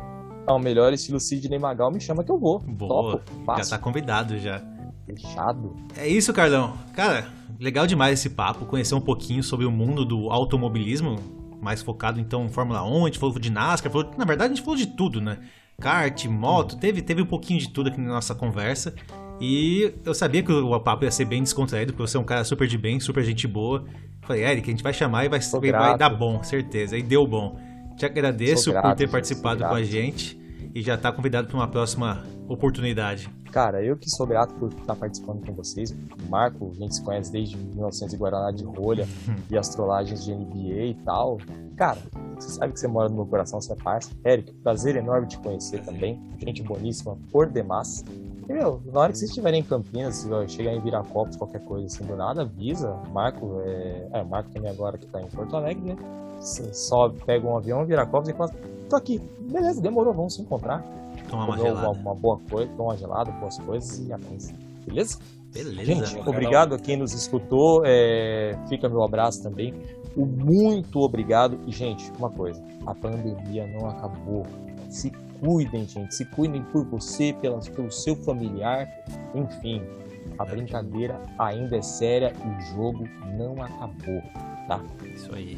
Ah, o melhor estilo Sidney Magal me chama que eu vou.
Boa. Topo, já tá convidado já.
Fechado.
É isso, Carlão. Cara, legal demais esse papo, conhecer um pouquinho sobre o mundo do automobilismo, mais focado então em Fórmula 1, a gente falou de NASCAR, falou, na verdade a gente falou de tudo, né? Kart, moto, teve, teve um pouquinho de tudo aqui na nossa conversa. E eu sabia que o papo ia ser bem descontraído, porque você é um cara super de bem, super gente boa. Falei, Eric, a gente vai chamar e vai, vai, vai dar bom, certeza. E deu bom. Te agradeço por ter participado com a gente e já está convidado para uma próxima oportunidade.
Cara, eu que sou grato por estar participando com vocês. O Marco, a gente se conhece desde 1900 e Guaraná de rolha e as trollagens de NBA e tal. Cara, você sabe que você mora no meu coração, você é parça. Eric, prazer enorme te conhecer também. Gente boníssima por demais. E, meu, na hora que vocês estiverem em Campinas, se chegar em Viracopos, qualquer coisa assim do nada, avisa. Marco, é, é Marco também agora que tá em Porto Alegre, né? Você sobe, pega um avião, Viracopos e fala, tô aqui. Beleza, demorou, vamos se encontrar.
Tomar uma gelada. Uma,
uma boa coisa, tomar uma gelada, boas coisas e afins. Beleza?
Beleza.
Gente, obrigado a quem nos escutou. É, fica meu abraço também. O muito obrigado. E, gente, uma coisa: a pandemia não acabou. Se cuidem, gente. Se cuidem por você, pelo seu familiar. Enfim, a brincadeira ainda é séria e o jogo não acabou, tá?
Isso aí.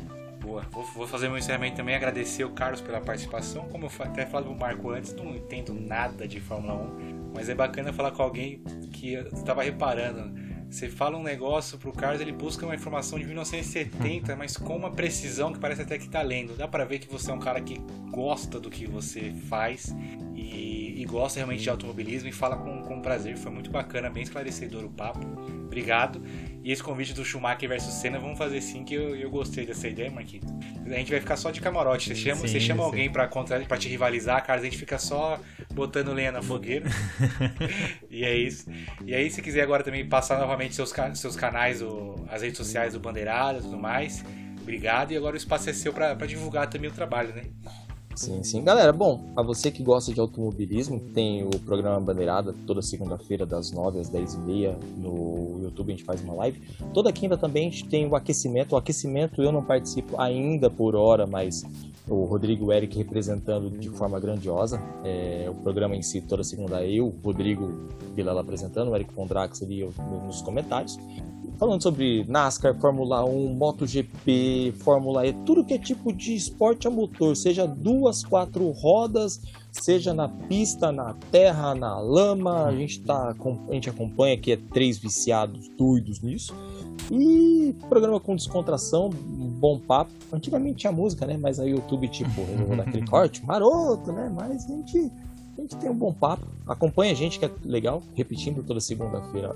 Boa. Vou, vou, fazer meu encerramento também, agradecer o Carlos pela participação. Como eu até falei pro Marco antes, não entendo nada de Fórmula 1, mas é bacana falar com alguém que eu estava reparando. Você fala um negócio pro Carlos, ele busca uma informação de 1970, mas com uma precisão que parece até que tá lendo. Dá para ver que você é um cara que gosta do que você faz e, e gosta realmente de automobilismo e fala com, com prazer. Foi muito bacana, bem esclarecedor o papo. Obrigado. E esse convite do Schumacher versus Senna, vamos fazer sim, que eu, eu gostei dessa ideia, Marquito. A gente vai ficar só de camarote. Você chama, sim, você chama alguém pra, contra, pra te rivalizar, cara, a gente fica só botando lenha na fogueira. e é isso. E aí, se quiser agora também passar novamente seus, seus canais, o, as redes sociais do Bandeirada e tudo mais, obrigado. E agora o espaço é seu pra divulgar também o trabalho, né?
Sim, sim. Galera, bom, a você que gosta de automobilismo, tem o programa Bandeirada toda segunda-feira, das 9 às 10 e meia, no YouTube a gente faz uma live. Toda quinta também a gente tem o aquecimento. O aquecimento eu não participo ainda por hora, mas o Rodrigo e o Eric representando de forma grandiosa. É, o programa em si, toda segunda eu, Rodrigo Vilela apresentando, o Eric Pondrax ali nos comentários falando sobre NASCAR, Fórmula 1, MotoGP, Fórmula E, tudo que é tipo de esporte a motor, seja duas, quatro rodas, seja na pista, na terra, na lama, a gente, tá, a gente acompanha que é três viciados doidos nisso. E programa com descontração, bom papo. Antigamente tinha música, né? Mas aí o YouTube, tipo, resolveu dar aquele corte maroto, né? Mas a gente a gente tem um bom papo. Acompanha a gente, que é legal. Repetindo toda segunda-feira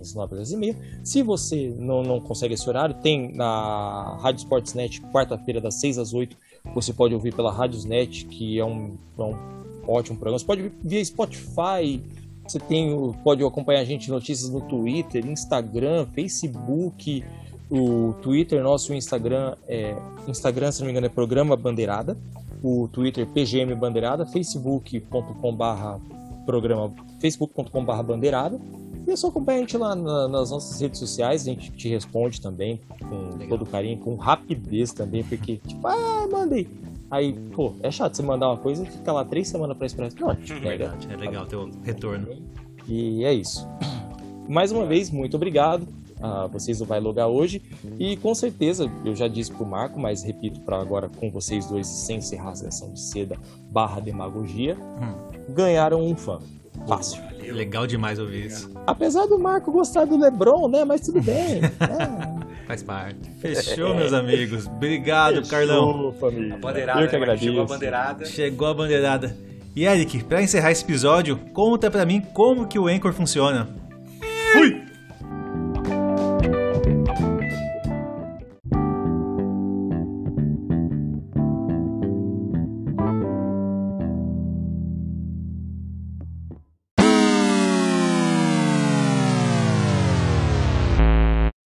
às 9 h 30 Se você não, não consegue esse horário, tem na Rádio Sportsnet, quarta-feira, das 6 às 8. Você pode ouvir pela Radiosnet, que é um, é um ótimo programa. Você pode ouvir via Spotify. Você tem, pode acompanhar a gente notícias no Twitter, Instagram, Facebook. O Twitter nosso, o Instagram é Instagram, se não me engano, é Programa Bandeirada o Twitter PGM Bandeirada, facebook.com.br programa facebook.com.br bandeirada. E é só acompanhar a gente lá na, nas nossas redes sociais, a gente te responde também com Legal. todo carinho, com rapidez também, porque, tipo, ah, mandei. Aí, pô, é chato você mandar uma coisa e ficar lá três semanas pra esperar. Não,
é verdade, é legal ter o retorno.
E é isso. Mais uma vez, muito obrigado uh, vocês do Vai Logar hoje. E com certeza, eu já disse pro Marco, mas repito para agora com vocês dois, sem ser rasgação de seda barra demagogia, hum. ganharam um fã. Fácil.
Legal demais ouvir isso.
Apesar do Marco gostar do Lebron, né? Mas tudo bem.
é. Faz parte. Fechou, meus amigos. Obrigado, Fechou, Carlão.
Família. A bandeirada, Eu que agradeço. Chegou a bandeirada.
Chegou a bandeirada. E Eric, para encerrar esse episódio, conta para mim como que o Anchor funciona. Fui!